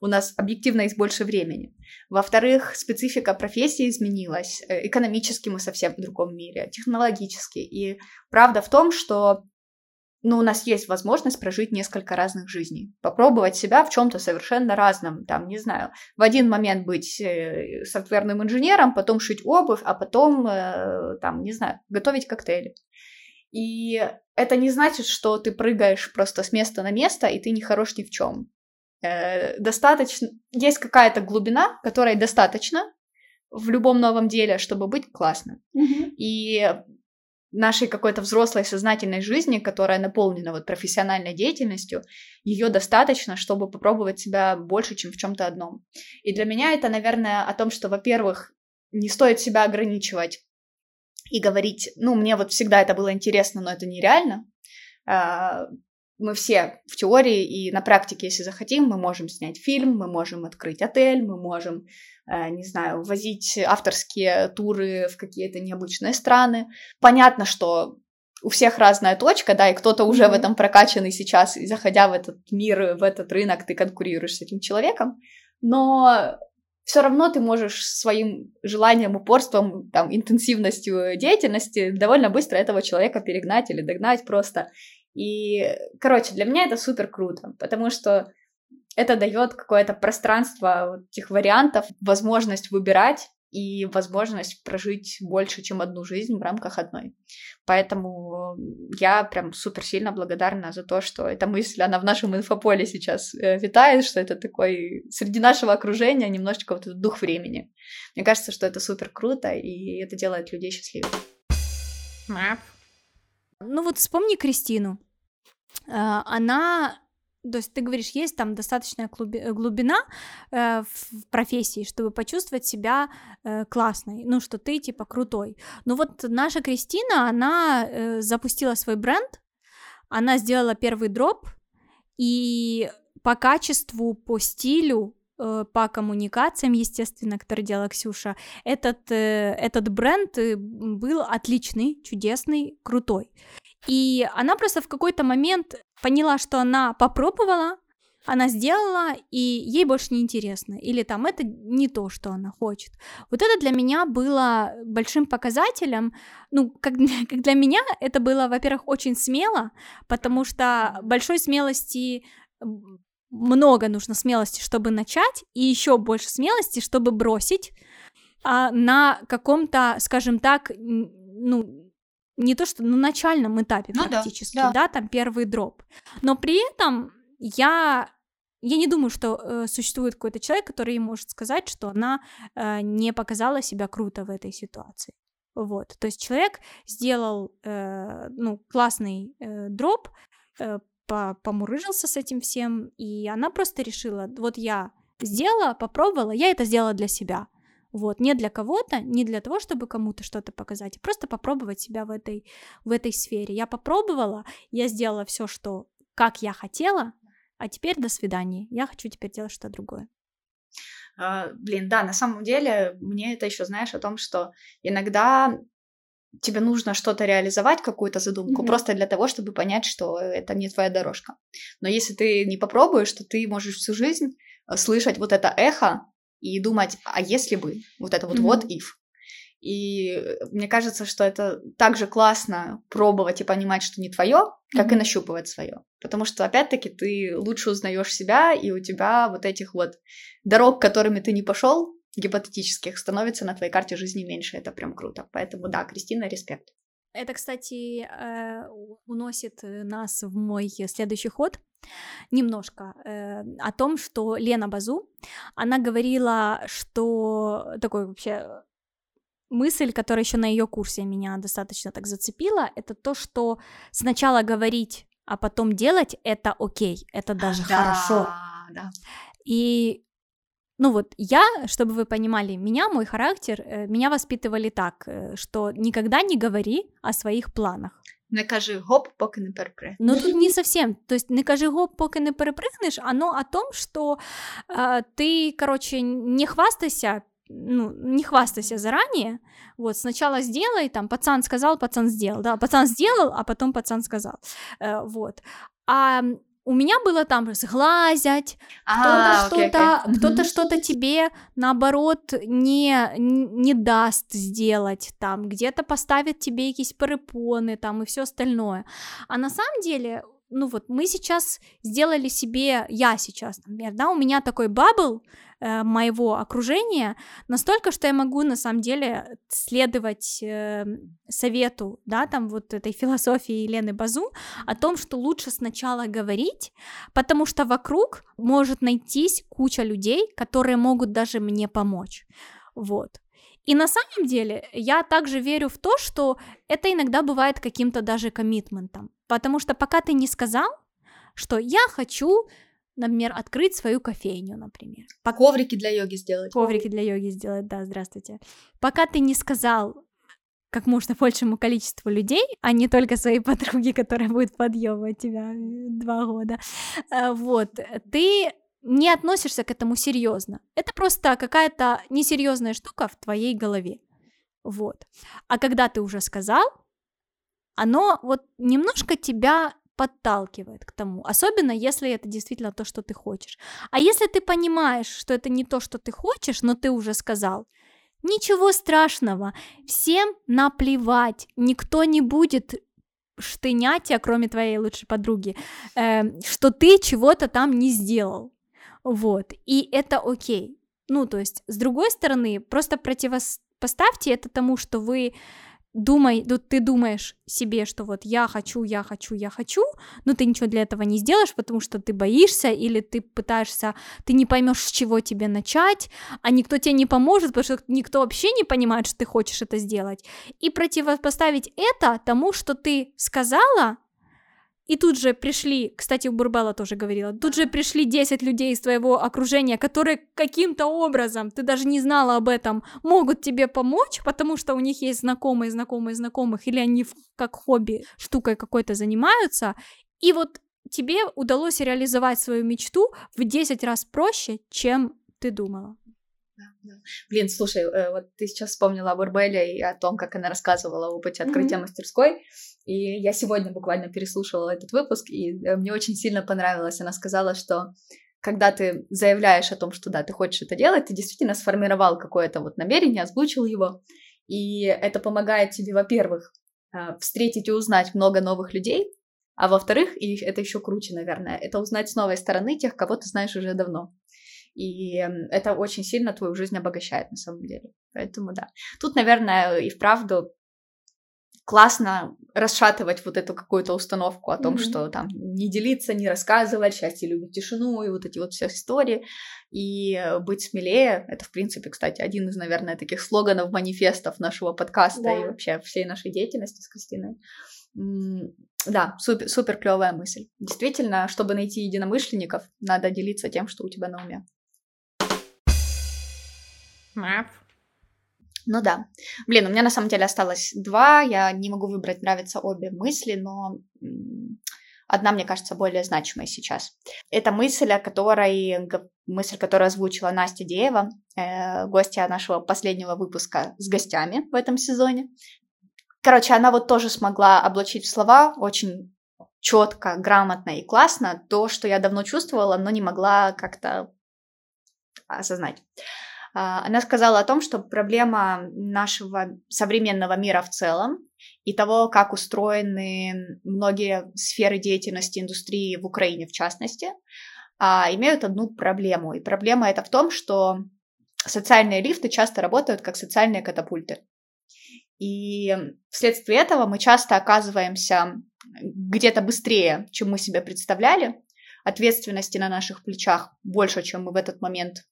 У нас объективно есть больше времени. Во-вторых, специфика профессии изменилась. Э, экономически мы совсем в другом мире, технологически. И правда в том, что ну, у нас есть возможность прожить несколько разных жизней, попробовать себя в чем-то совершенно разном, там, не знаю, в один момент быть э, софтверным инженером, потом шить обувь, а потом, э, там, не знаю, готовить коктейли. И это не значит, что ты прыгаешь просто с места на место, и ты не хорош ни в чем. Э, достаточно, есть какая-то глубина, которой достаточно в любом новом деле, чтобы быть классным. Mm-hmm. И нашей какой-то взрослой сознательной жизни, которая наполнена вот профессиональной деятельностью, ее достаточно, чтобы попробовать себя больше, чем в чем-то одном. И для меня это, наверное, о том, что, во-первых, не стоит себя ограничивать и говорить, ну, мне вот всегда это было интересно, но это нереально. А, мы все в теории и на практике, если захотим, мы можем снять фильм, мы можем открыть отель, мы можем, не знаю, возить авторские туры в какие-то необычные страны. Понятно, что у всех разная точка, да, и кто-то уже mm-hmm. в этом прокачанный сейчас, и заходя в этот мир, в этот рынок, ты конкурируешь с этим человеком, но все равно ты можешь своим желанием, упорством, там, интенсивностью деятельности довольно быстро этого человека перегнать или догнать просто. И, короче, для меня это супер круто, потому что это дает какое-то пространство этих вариантов, возможность выбирать и возможность прожить больше, чем одну жизнь в рамках одной. Поэтому я прям супер сильно благодарна за то, что эта мысль, она в нашем инфополе сейчас э, витает, что это такой среди нашего окружения немножечко вот этот дух времени. Мне кажется, что это супер круто, и это делает людей счастливыми. Ну вот вспомни Кристину. А, она то есть ты говоришь, есть там достаточная э, глубина э, в профессии, чтобы почувствовать себя э, классной, ну что ты типа крутой. Но вот наша Кристина, она э, запустила свой бренд, она сделала первый дроп, и по качеству, по стилю, э, по коммуникациям, естественно, которые делала Ксюша, этот, э, этот бренд э, был отличный, чудесный, крутой. И она просто в какой-то момент поняла, что она попробовала, она сделала, и ей больше не интересно. Или там это не то, что она хочет. Вот это для меня было большим показателем. Ну, как, как для меня это было, во-первых, очень смело, потому что большой смелости много нужно смелости, чтобы начать, и еще больше смелости, чтобы бросить а, на каком-то, скажем так, ну, не то что на начальном этапе ну, практически, да, да. да, там первый дроп. Но при этом я я не думаю, что э, существует какой-то человек, который может сказать, что она э, не показала себя круто в этой ситуации. Вот, то есть человек сделал э, ну классный э, дроп, э, помурыжился с этим всем, и она просто решила, вот я сделала, попробовала, я это сделала для себя. Вот, не для кого-то, не для того, чтобы кому-то что-то показать, а просто попробовать себя в этой, в этой сфере. Я попробовала, я сделала все, что как я хотела, а теперь до свидания. Я хочу теперь делать что-то другое. Uh, блин, да, на самом деле мне это еще знаешь о том, что иногда тебе нужно что-то реализовать, какую-то задумку, mm-hmm. просто для того, чтобы понять, что это не твоя дорожка. Но если ты не попробуешь, то ты можешь всю жизнь э, слышать вот это эхо и думать, а если бы, вот это вот mm-hmm. вот if. И мне кажется, что это также классно пробовать и понимать, что не твое, как mm-hmm. и нащупывать свое. Потому что, опять-таки, ты лучше узнаешь себя, и у тебя вот этих вот дорог, которыми ты не пошел, гипотетических, становится на твоей карте жизни меньше. Это прям круто. Поэтому да, Кристина, респект. Это, кстати, э, уносит нас в мой следующий ход немножко э, о том, что Лена Базу, она говорила, что такой вообще мысль, которая еще на ее курсе меня достаточно так зацепила, это то, что сначала говорить, а потом делать, это окей, это даже да, хорошо. Да. И ну вот я, чтобы вы понимали, меня, мой характер, э, меня воспитывали так, э, что никогда не говори о своих планах. Не кажи гоп, поки не перепрыгнеш. Ну тут не совсем. То есть не кажи гоп, поки не перепрыгнешь, оно о том, что э, ты, короче, не хвастайся, ну, не хвастайся заранее, вот, сначала сделай, там, пацан сказал, пацан сделал, да, пацан сделал, а потом пацан сказал, э, вот. А у меня было там сглазять, кто-то что-то, кто-то что-то тебе наоборот не не даст сделать, там где-то поставит тебе какие-то перепоны, там и все остальное. А на самом деле ну вот мы сейчас сделали себе, я сейчас, например, да, у меня такой бабл, э, моего окружения настолько, что я могу на самом деле следовать э, совету, да, там вот этой философии Елены Базу о том, что лучше сначала говорить, потому что вокруг может найтись куча людей, которые могут даже мне помочь, вот. И на самом деле я также верю в то, что это иногда бывает каким-то даже коммитментом, потому что пока ты не сказал, что я хочу например, открыть свою кофейню, например. По коврики для йоги сделать. Коврики для йоги сделать, да, здравствуйте. Пока ты не сказал как можно большему количеству людей, а не только своей подруге, которая будет подъебывать тебя два года, э, вот, ты не относишься к этому серьезно. Это просто какая-то несерьезная штука в твоей голове. Вот. А когда ты уже сказал, оно вот немножко тебя подталкивает к тому, особенно если это действительно то, что ты хочешь. А если ты понимаешь, что это не то, что ты хочешь, но ты уже сказал, ничего страшного, всем наплевать, никто не будет штынять кроме твоей лучшей подруги, э, что ты чего-то там не сделал. Вот, и это окей. Ну, то есть, с другой стороны, просто противопоставьте это тому, что вы думай, ну, ты думаешь себе, что вот я хочу, я хочу, я хочу, но ты ничего для этого не сделаешь, потому что ты боишься или ты пытаешься, ты не поймешь, с чего тебе начать, а никто тебе не поможет, потому что никто вообще не понимает, что ты хочешь это сделать. И противопоставить это тому, что ты сказала, и тут же пришли, кстати, у Бурбала тоже говорила, тут же пришли 10 людей из твоего окружения, которые каким-то образом, ты даже не знала об этом, могут тебе помочь, потому что у них есть знакомые, знакомые, знакомых, или они как хобби штукой какой-то занимаются, и вот тебе удалось реализовать свою мечту в 10 раз проще, чем ты думала. Блин, слушай, э, вот ты сейчас вспомнила об Урбеле и о том, как она рассказывала о опыте открытия mm-hmm. мастерской. И я сегодня буквально переслушивала этот выпуск, и э, мне очень сильно понравилось. Она сказала, что когда ты заявляешь о том, что да, ты хочешь это делать, ты действительно сформировал какое-то вот намерение, озвучил его, и это помогает тебе, во-первых, э, встретить и узнать много новых людей, а во-вторых, и это еще круче, наверное, это узнать с новой стороны тех, кого ты знаешь уже давно. И это очень сильно твою жизнь обогащает на самом деле. Поэтому да. Тут, наверное, и вправду классно расшатывать вот эту какую-то установку о том, mm-hmm. что там не делиться, не рассказывать, счастье любит тишину и вот эти вот все истории, и быть смелее. Это, в принципе, кстати, один из, наверное, таких слоганов, манифестов нашего подкаста да. и вообще всей нашей деятельности с Кристиной. Да, супер, супер клевая мысль. Действительно, чтобы найти единомышленников, надо делиться тем, что у тебя на уме. Ну да. Блин, у меня на самом деле осталось два. Я не могу выбрать, нравятся обе мысли, но одна, мне кажется, более значимая сейчас. Это мысль, о которой, мысль, которую озвучила Настя Деева, э, гостья нашего последнего выпуска с гостями в этом сезоне. Короче, она вот тоже смогла облачить в слова очень четко, грамотно и классно то, что я давно чувствовала, но не могла как-то осознать. А, она сказала о том, что проблема нашего современного мира в целом и того, как устроены многие сферы деятельности индустрии в Украине в частности, а, имеют одну проблему. И проблема это в том, что социальные лифты часто работают как социальные катапульты. И вследствие этого мы часто оказываемся где-то быстрее, чем мы себе представляли. Ответственности на наших плечах больше, чем мы в этот момент,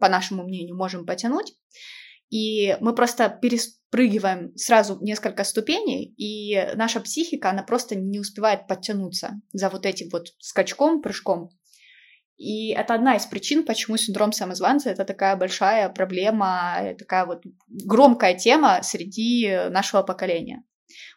по нашему мнению, можем потянуть. И мы просто перепрыгиваем сразу несколько ступеней, и наша психика, она просто не успевает подтянуться за вот этим вот скачком, прыжком. И это одна из причин, почему синдром самозванца это такая большая проблема, такая вот громкая тема среди нашего поколения.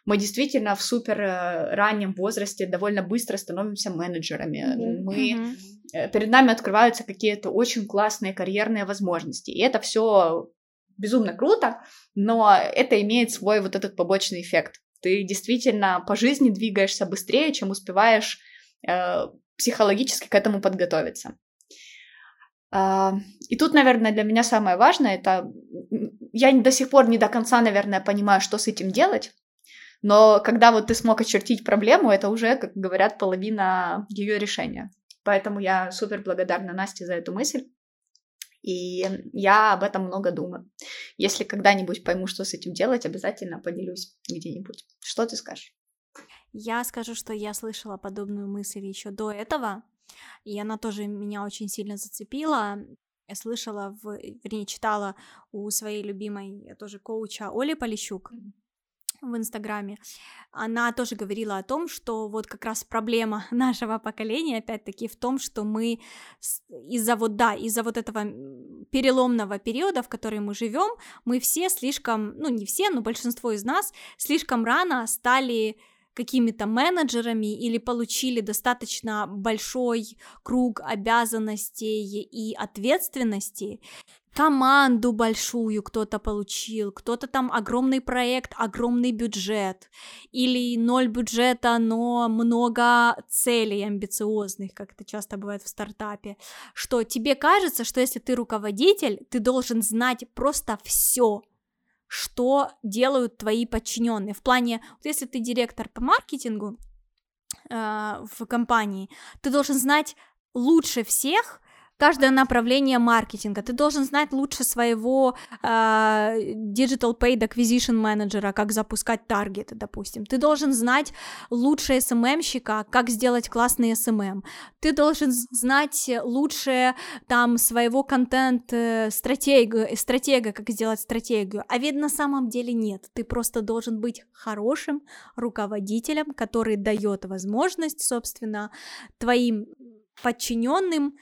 Мы действительно в супер э, раннем возрасте довольно быстро становимся менеджерами. Mm-hmm. Мы mm-hmm. перед нами открываются какие-то очень классные карьерные возможности, и это все безумно круто, но это имеет свой вот этот побочный эффект. Ты действительно по жизни двигаешься быстрее, чем успеваешь э, психологически к этому подготовиться. А, и тут, наверное, для меня самое важное, это я до сих пор не до конца, наверное, понимаю, что с этим делать, но когда вот ты смог очертить проблему, это уже, как говорят, половина ее решения. Поэтому я супер благодарна Насте за эту мысль. И я об этом много думаю. Если когда-нибудь пойму, что с этим делать, обязательно поделюсь где-нибудь. Что ты скажешь? Я скажу, что я слышала подобную мысль еще до этого, и она тоже меня очень сильно зацепила. Я слышала, в, вернее, читала у своей любимой тоже коуча Оли Полищук в Инстаграме, она тоже говорила о том, что вот как раз проблема нашего поколения, опять-таки, в том, что мы из-за вот, да, из-за вот этого переломного периода, в который мы живем, мы все слишком, ну не все, но большинство из нас слишком рано стали какими-то менеджерами или получили достаточно большой круг обязанностей и ответственности, команду большую кто-то получил, кто-то там огромный проект, огромный бюджет, или ноль бюджета, но много целей амбициозных, как это часто бывает в стартапе, что тебе кажется, что если ты руководитель, ты должен знать просто все, что делают твои подчиненные. В плане, вот если ты директор по маркетингу э, в компании, ты должен знать лучше всех каждое направление маркетинга. Ты должен знать лучше своего э, Digital Paid Acquisition менеджера, как запускать таргеты, допустим. Ты должен знать лучше SMM-щика, как сделать классный SMM. Ты должен знать лучше там своего контент-стратегию, э, стратега, как сделать стратегию. А ведь на самом деле нет. Ты просто должен быть хорошим руководителем, который дает возможность, собственно, твоим подчиненным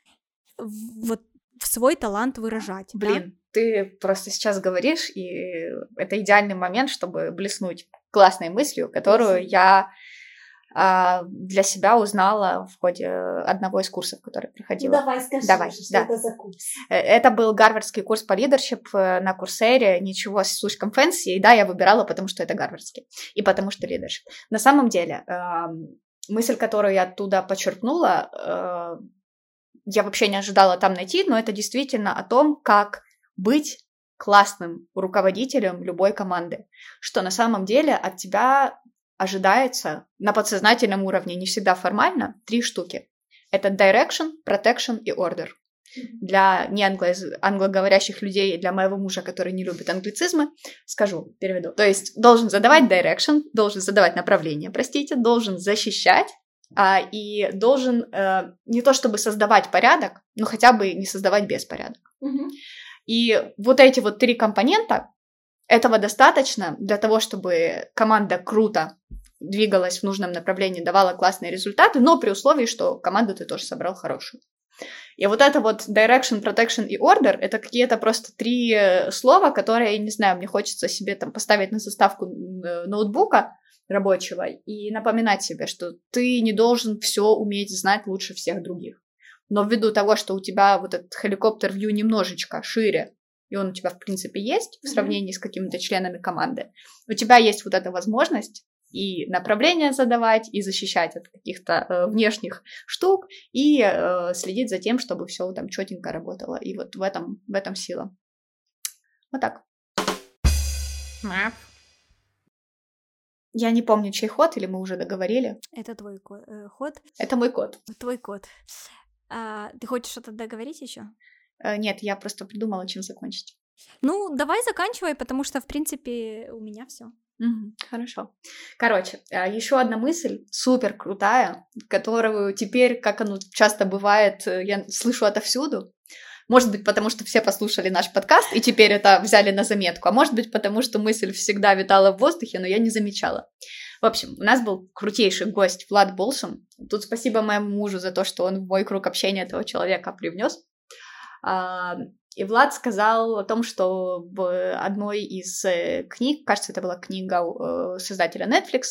вот в свой талант выражать. Блин, да? ты просто сейчас говоришь, и это идеальный момент, чтобы блеснуть классной мыслью, которую я а, для себя узнала в ходе одного из курсов, который проходила. Ну, давай скажи, давай, что да. это за курс. Э, это был гарвардский курс по leadership э, на Coursera, ничего слишком fancy, и да, я выбирала, потому что это гарвардский, и потому что leadership. На самом деле, мысль, которую я оттуда подчерпнула, э, я вообще не ожидала там найти, но это действительно о том, как быть классным руководителем любой команды, что на самом деле от тебя ожидается на подсознательном уровне, не всегда формально, три штуки. Это direction, protection и order. Для не англо- англоговорящих людей, для моего мужа, который не любит англицизмы, скажу, переведу. То есть должен задавать direction, должен задавать направление, простите, должен защищать а, и должен э, не то чтобы создавать порядок, но хотя бы не создавать беспорядок. Угу. И вот эти вот три компонента, этого достаточно для того, чтобы команда круто двигалась в нужном направлении, давала классные результаты, но при условии, что команду ты тоже собрал хорошую. И вот это вот direction, protection и order — это какие-то просто три э, слова, которые, не знаю, мне хочется себе там поставить на заставку э, ноутбука, рабочего и напоминать себе, что ты не должен все уметь знать лучше всех других. Но ввиду того, что у тебя вот этот view немножечко шире, и он у тебя, в принципе, есть в сравнении mm-hmm. с какими-то членами команды, у тебя есть вот эта возможность и направление задавать, и защищать от каких-то э, внешних штук, и э, следить за тем, чтобы все там четенько работало. И вот в этом, в этом сила. Вот так. Я не помню, чей ход, или мы уже договорили. Это твой ко- э, ход. Это мой код. Твой код. А, ты хочешь что-то договорить еще? Э, нет, я просто придумала, чем закончить. Ну, давай заканчивай, потому что, в принципе, у меня все. Угу, хорошо. Короче, э, еще одна мысль, супер крутая, которую теперь, как оно часто бывает, э, я слышу отовсюду. Может быть, потому что все послушали наш подкаст и теперь это взяли на заметку, а может быть, потому что мысль всегда витала в воздухе, но я не замечала. В общем, у нас был крутейший гость Влад Болшин. Тут спасибо моему мужу за то, что он в мой круг общения этого человека привнес. А, и Влад сказал о том, что в одной из э, книг, кажется, это была книга э, создателя Netflix,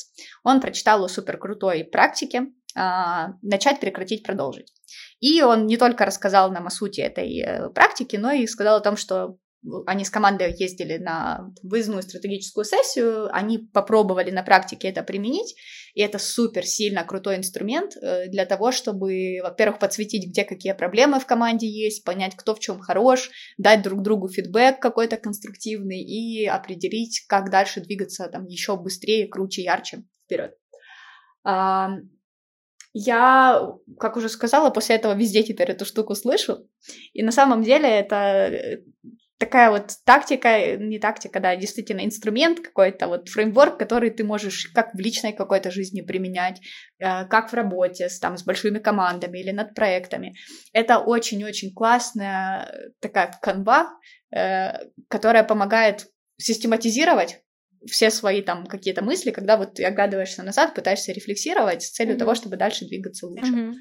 он прочитал о супер крутой практике начать, прекратить, продолжить. И он не только рассказал нам о сути этой э, практики, но и сказал о том, что они с командой ездили на выездную стратегическую сессию, они попробовали на практике это применить, и это супер сильно крутой инструмент э, для того, чтобы, во-первых, подсветить, где какие проблемы в команде есть, понять, кто в чем хорош, дать друг другу фидбэк какой-то конструктивный и определить, как дальше двигаться там еще быстрее, круче, ярче вперед. Я, как уже сказала, после этого везде теперь эту штуку слышу. И на самом деле это э, такая вот тактика, не тактика, да, действительно инструмент какой-то, вот фреймворк, который ты можешь как в личной какой-то жизни применять, э, как в работе, с, там, с большими командами или над проектами. Это очень-очень классная такая канва, э, которая помогает систематизировать все свои там какие-то мысли, когда вот ты оглядываешься назад, пытаешься рефлексировать с целью mm-hmm. того, чтобы дальше двигаться лучше. Mm-hmm.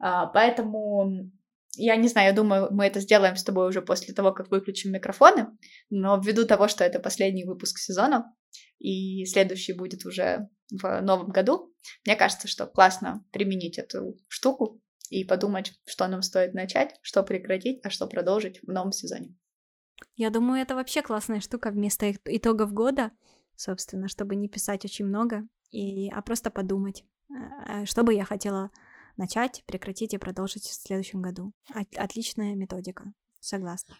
А, поэтому я не знаю, я думаю, мы это сделаем с тобой уже после того, как выключим микрофоны, но ввиду того, что это последний выпуск сезона, и следующий будет уже в новом году, мне кажется, что классно применить эту штуку и подумать, что нам стоит начать, что прекратить, а что продолжить в новом сезоне. Я думаю, это вообще классная штука вместо итогов года собственно, чтобы не писать очень много, и, а просто подумать, э, что бы я хотела начать, прекратить и продолжить в следующем году. От, отличная методика. Согласна.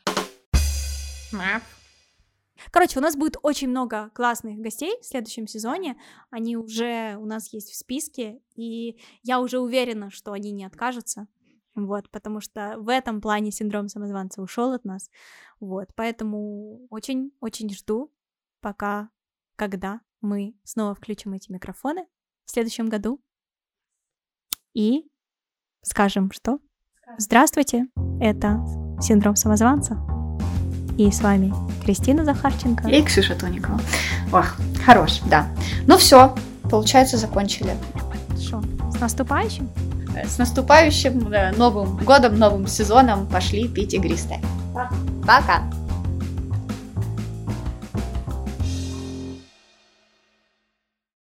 Короче, у нас будет очень много классных гостей в следующем сезоне. Они уже у нас есть в списке, и я уже уверена, что они не откажутся. Вот, потому что в этом плане синдром самозванца ушел от нас. Вот, поэтому очень-очень жду, пока когда мы снова включим эти микрофоны в следующем году и скажем, что Здравствуйте, это синдром самозванца. И с вами Кристина Захарченко. И Ксюша Тоникова. Ох, хорош, да. Ну все, получается, закончили. Что, с наступающим? С наступающим Новым годом, новым сезоном пошли пить игристое. Пока.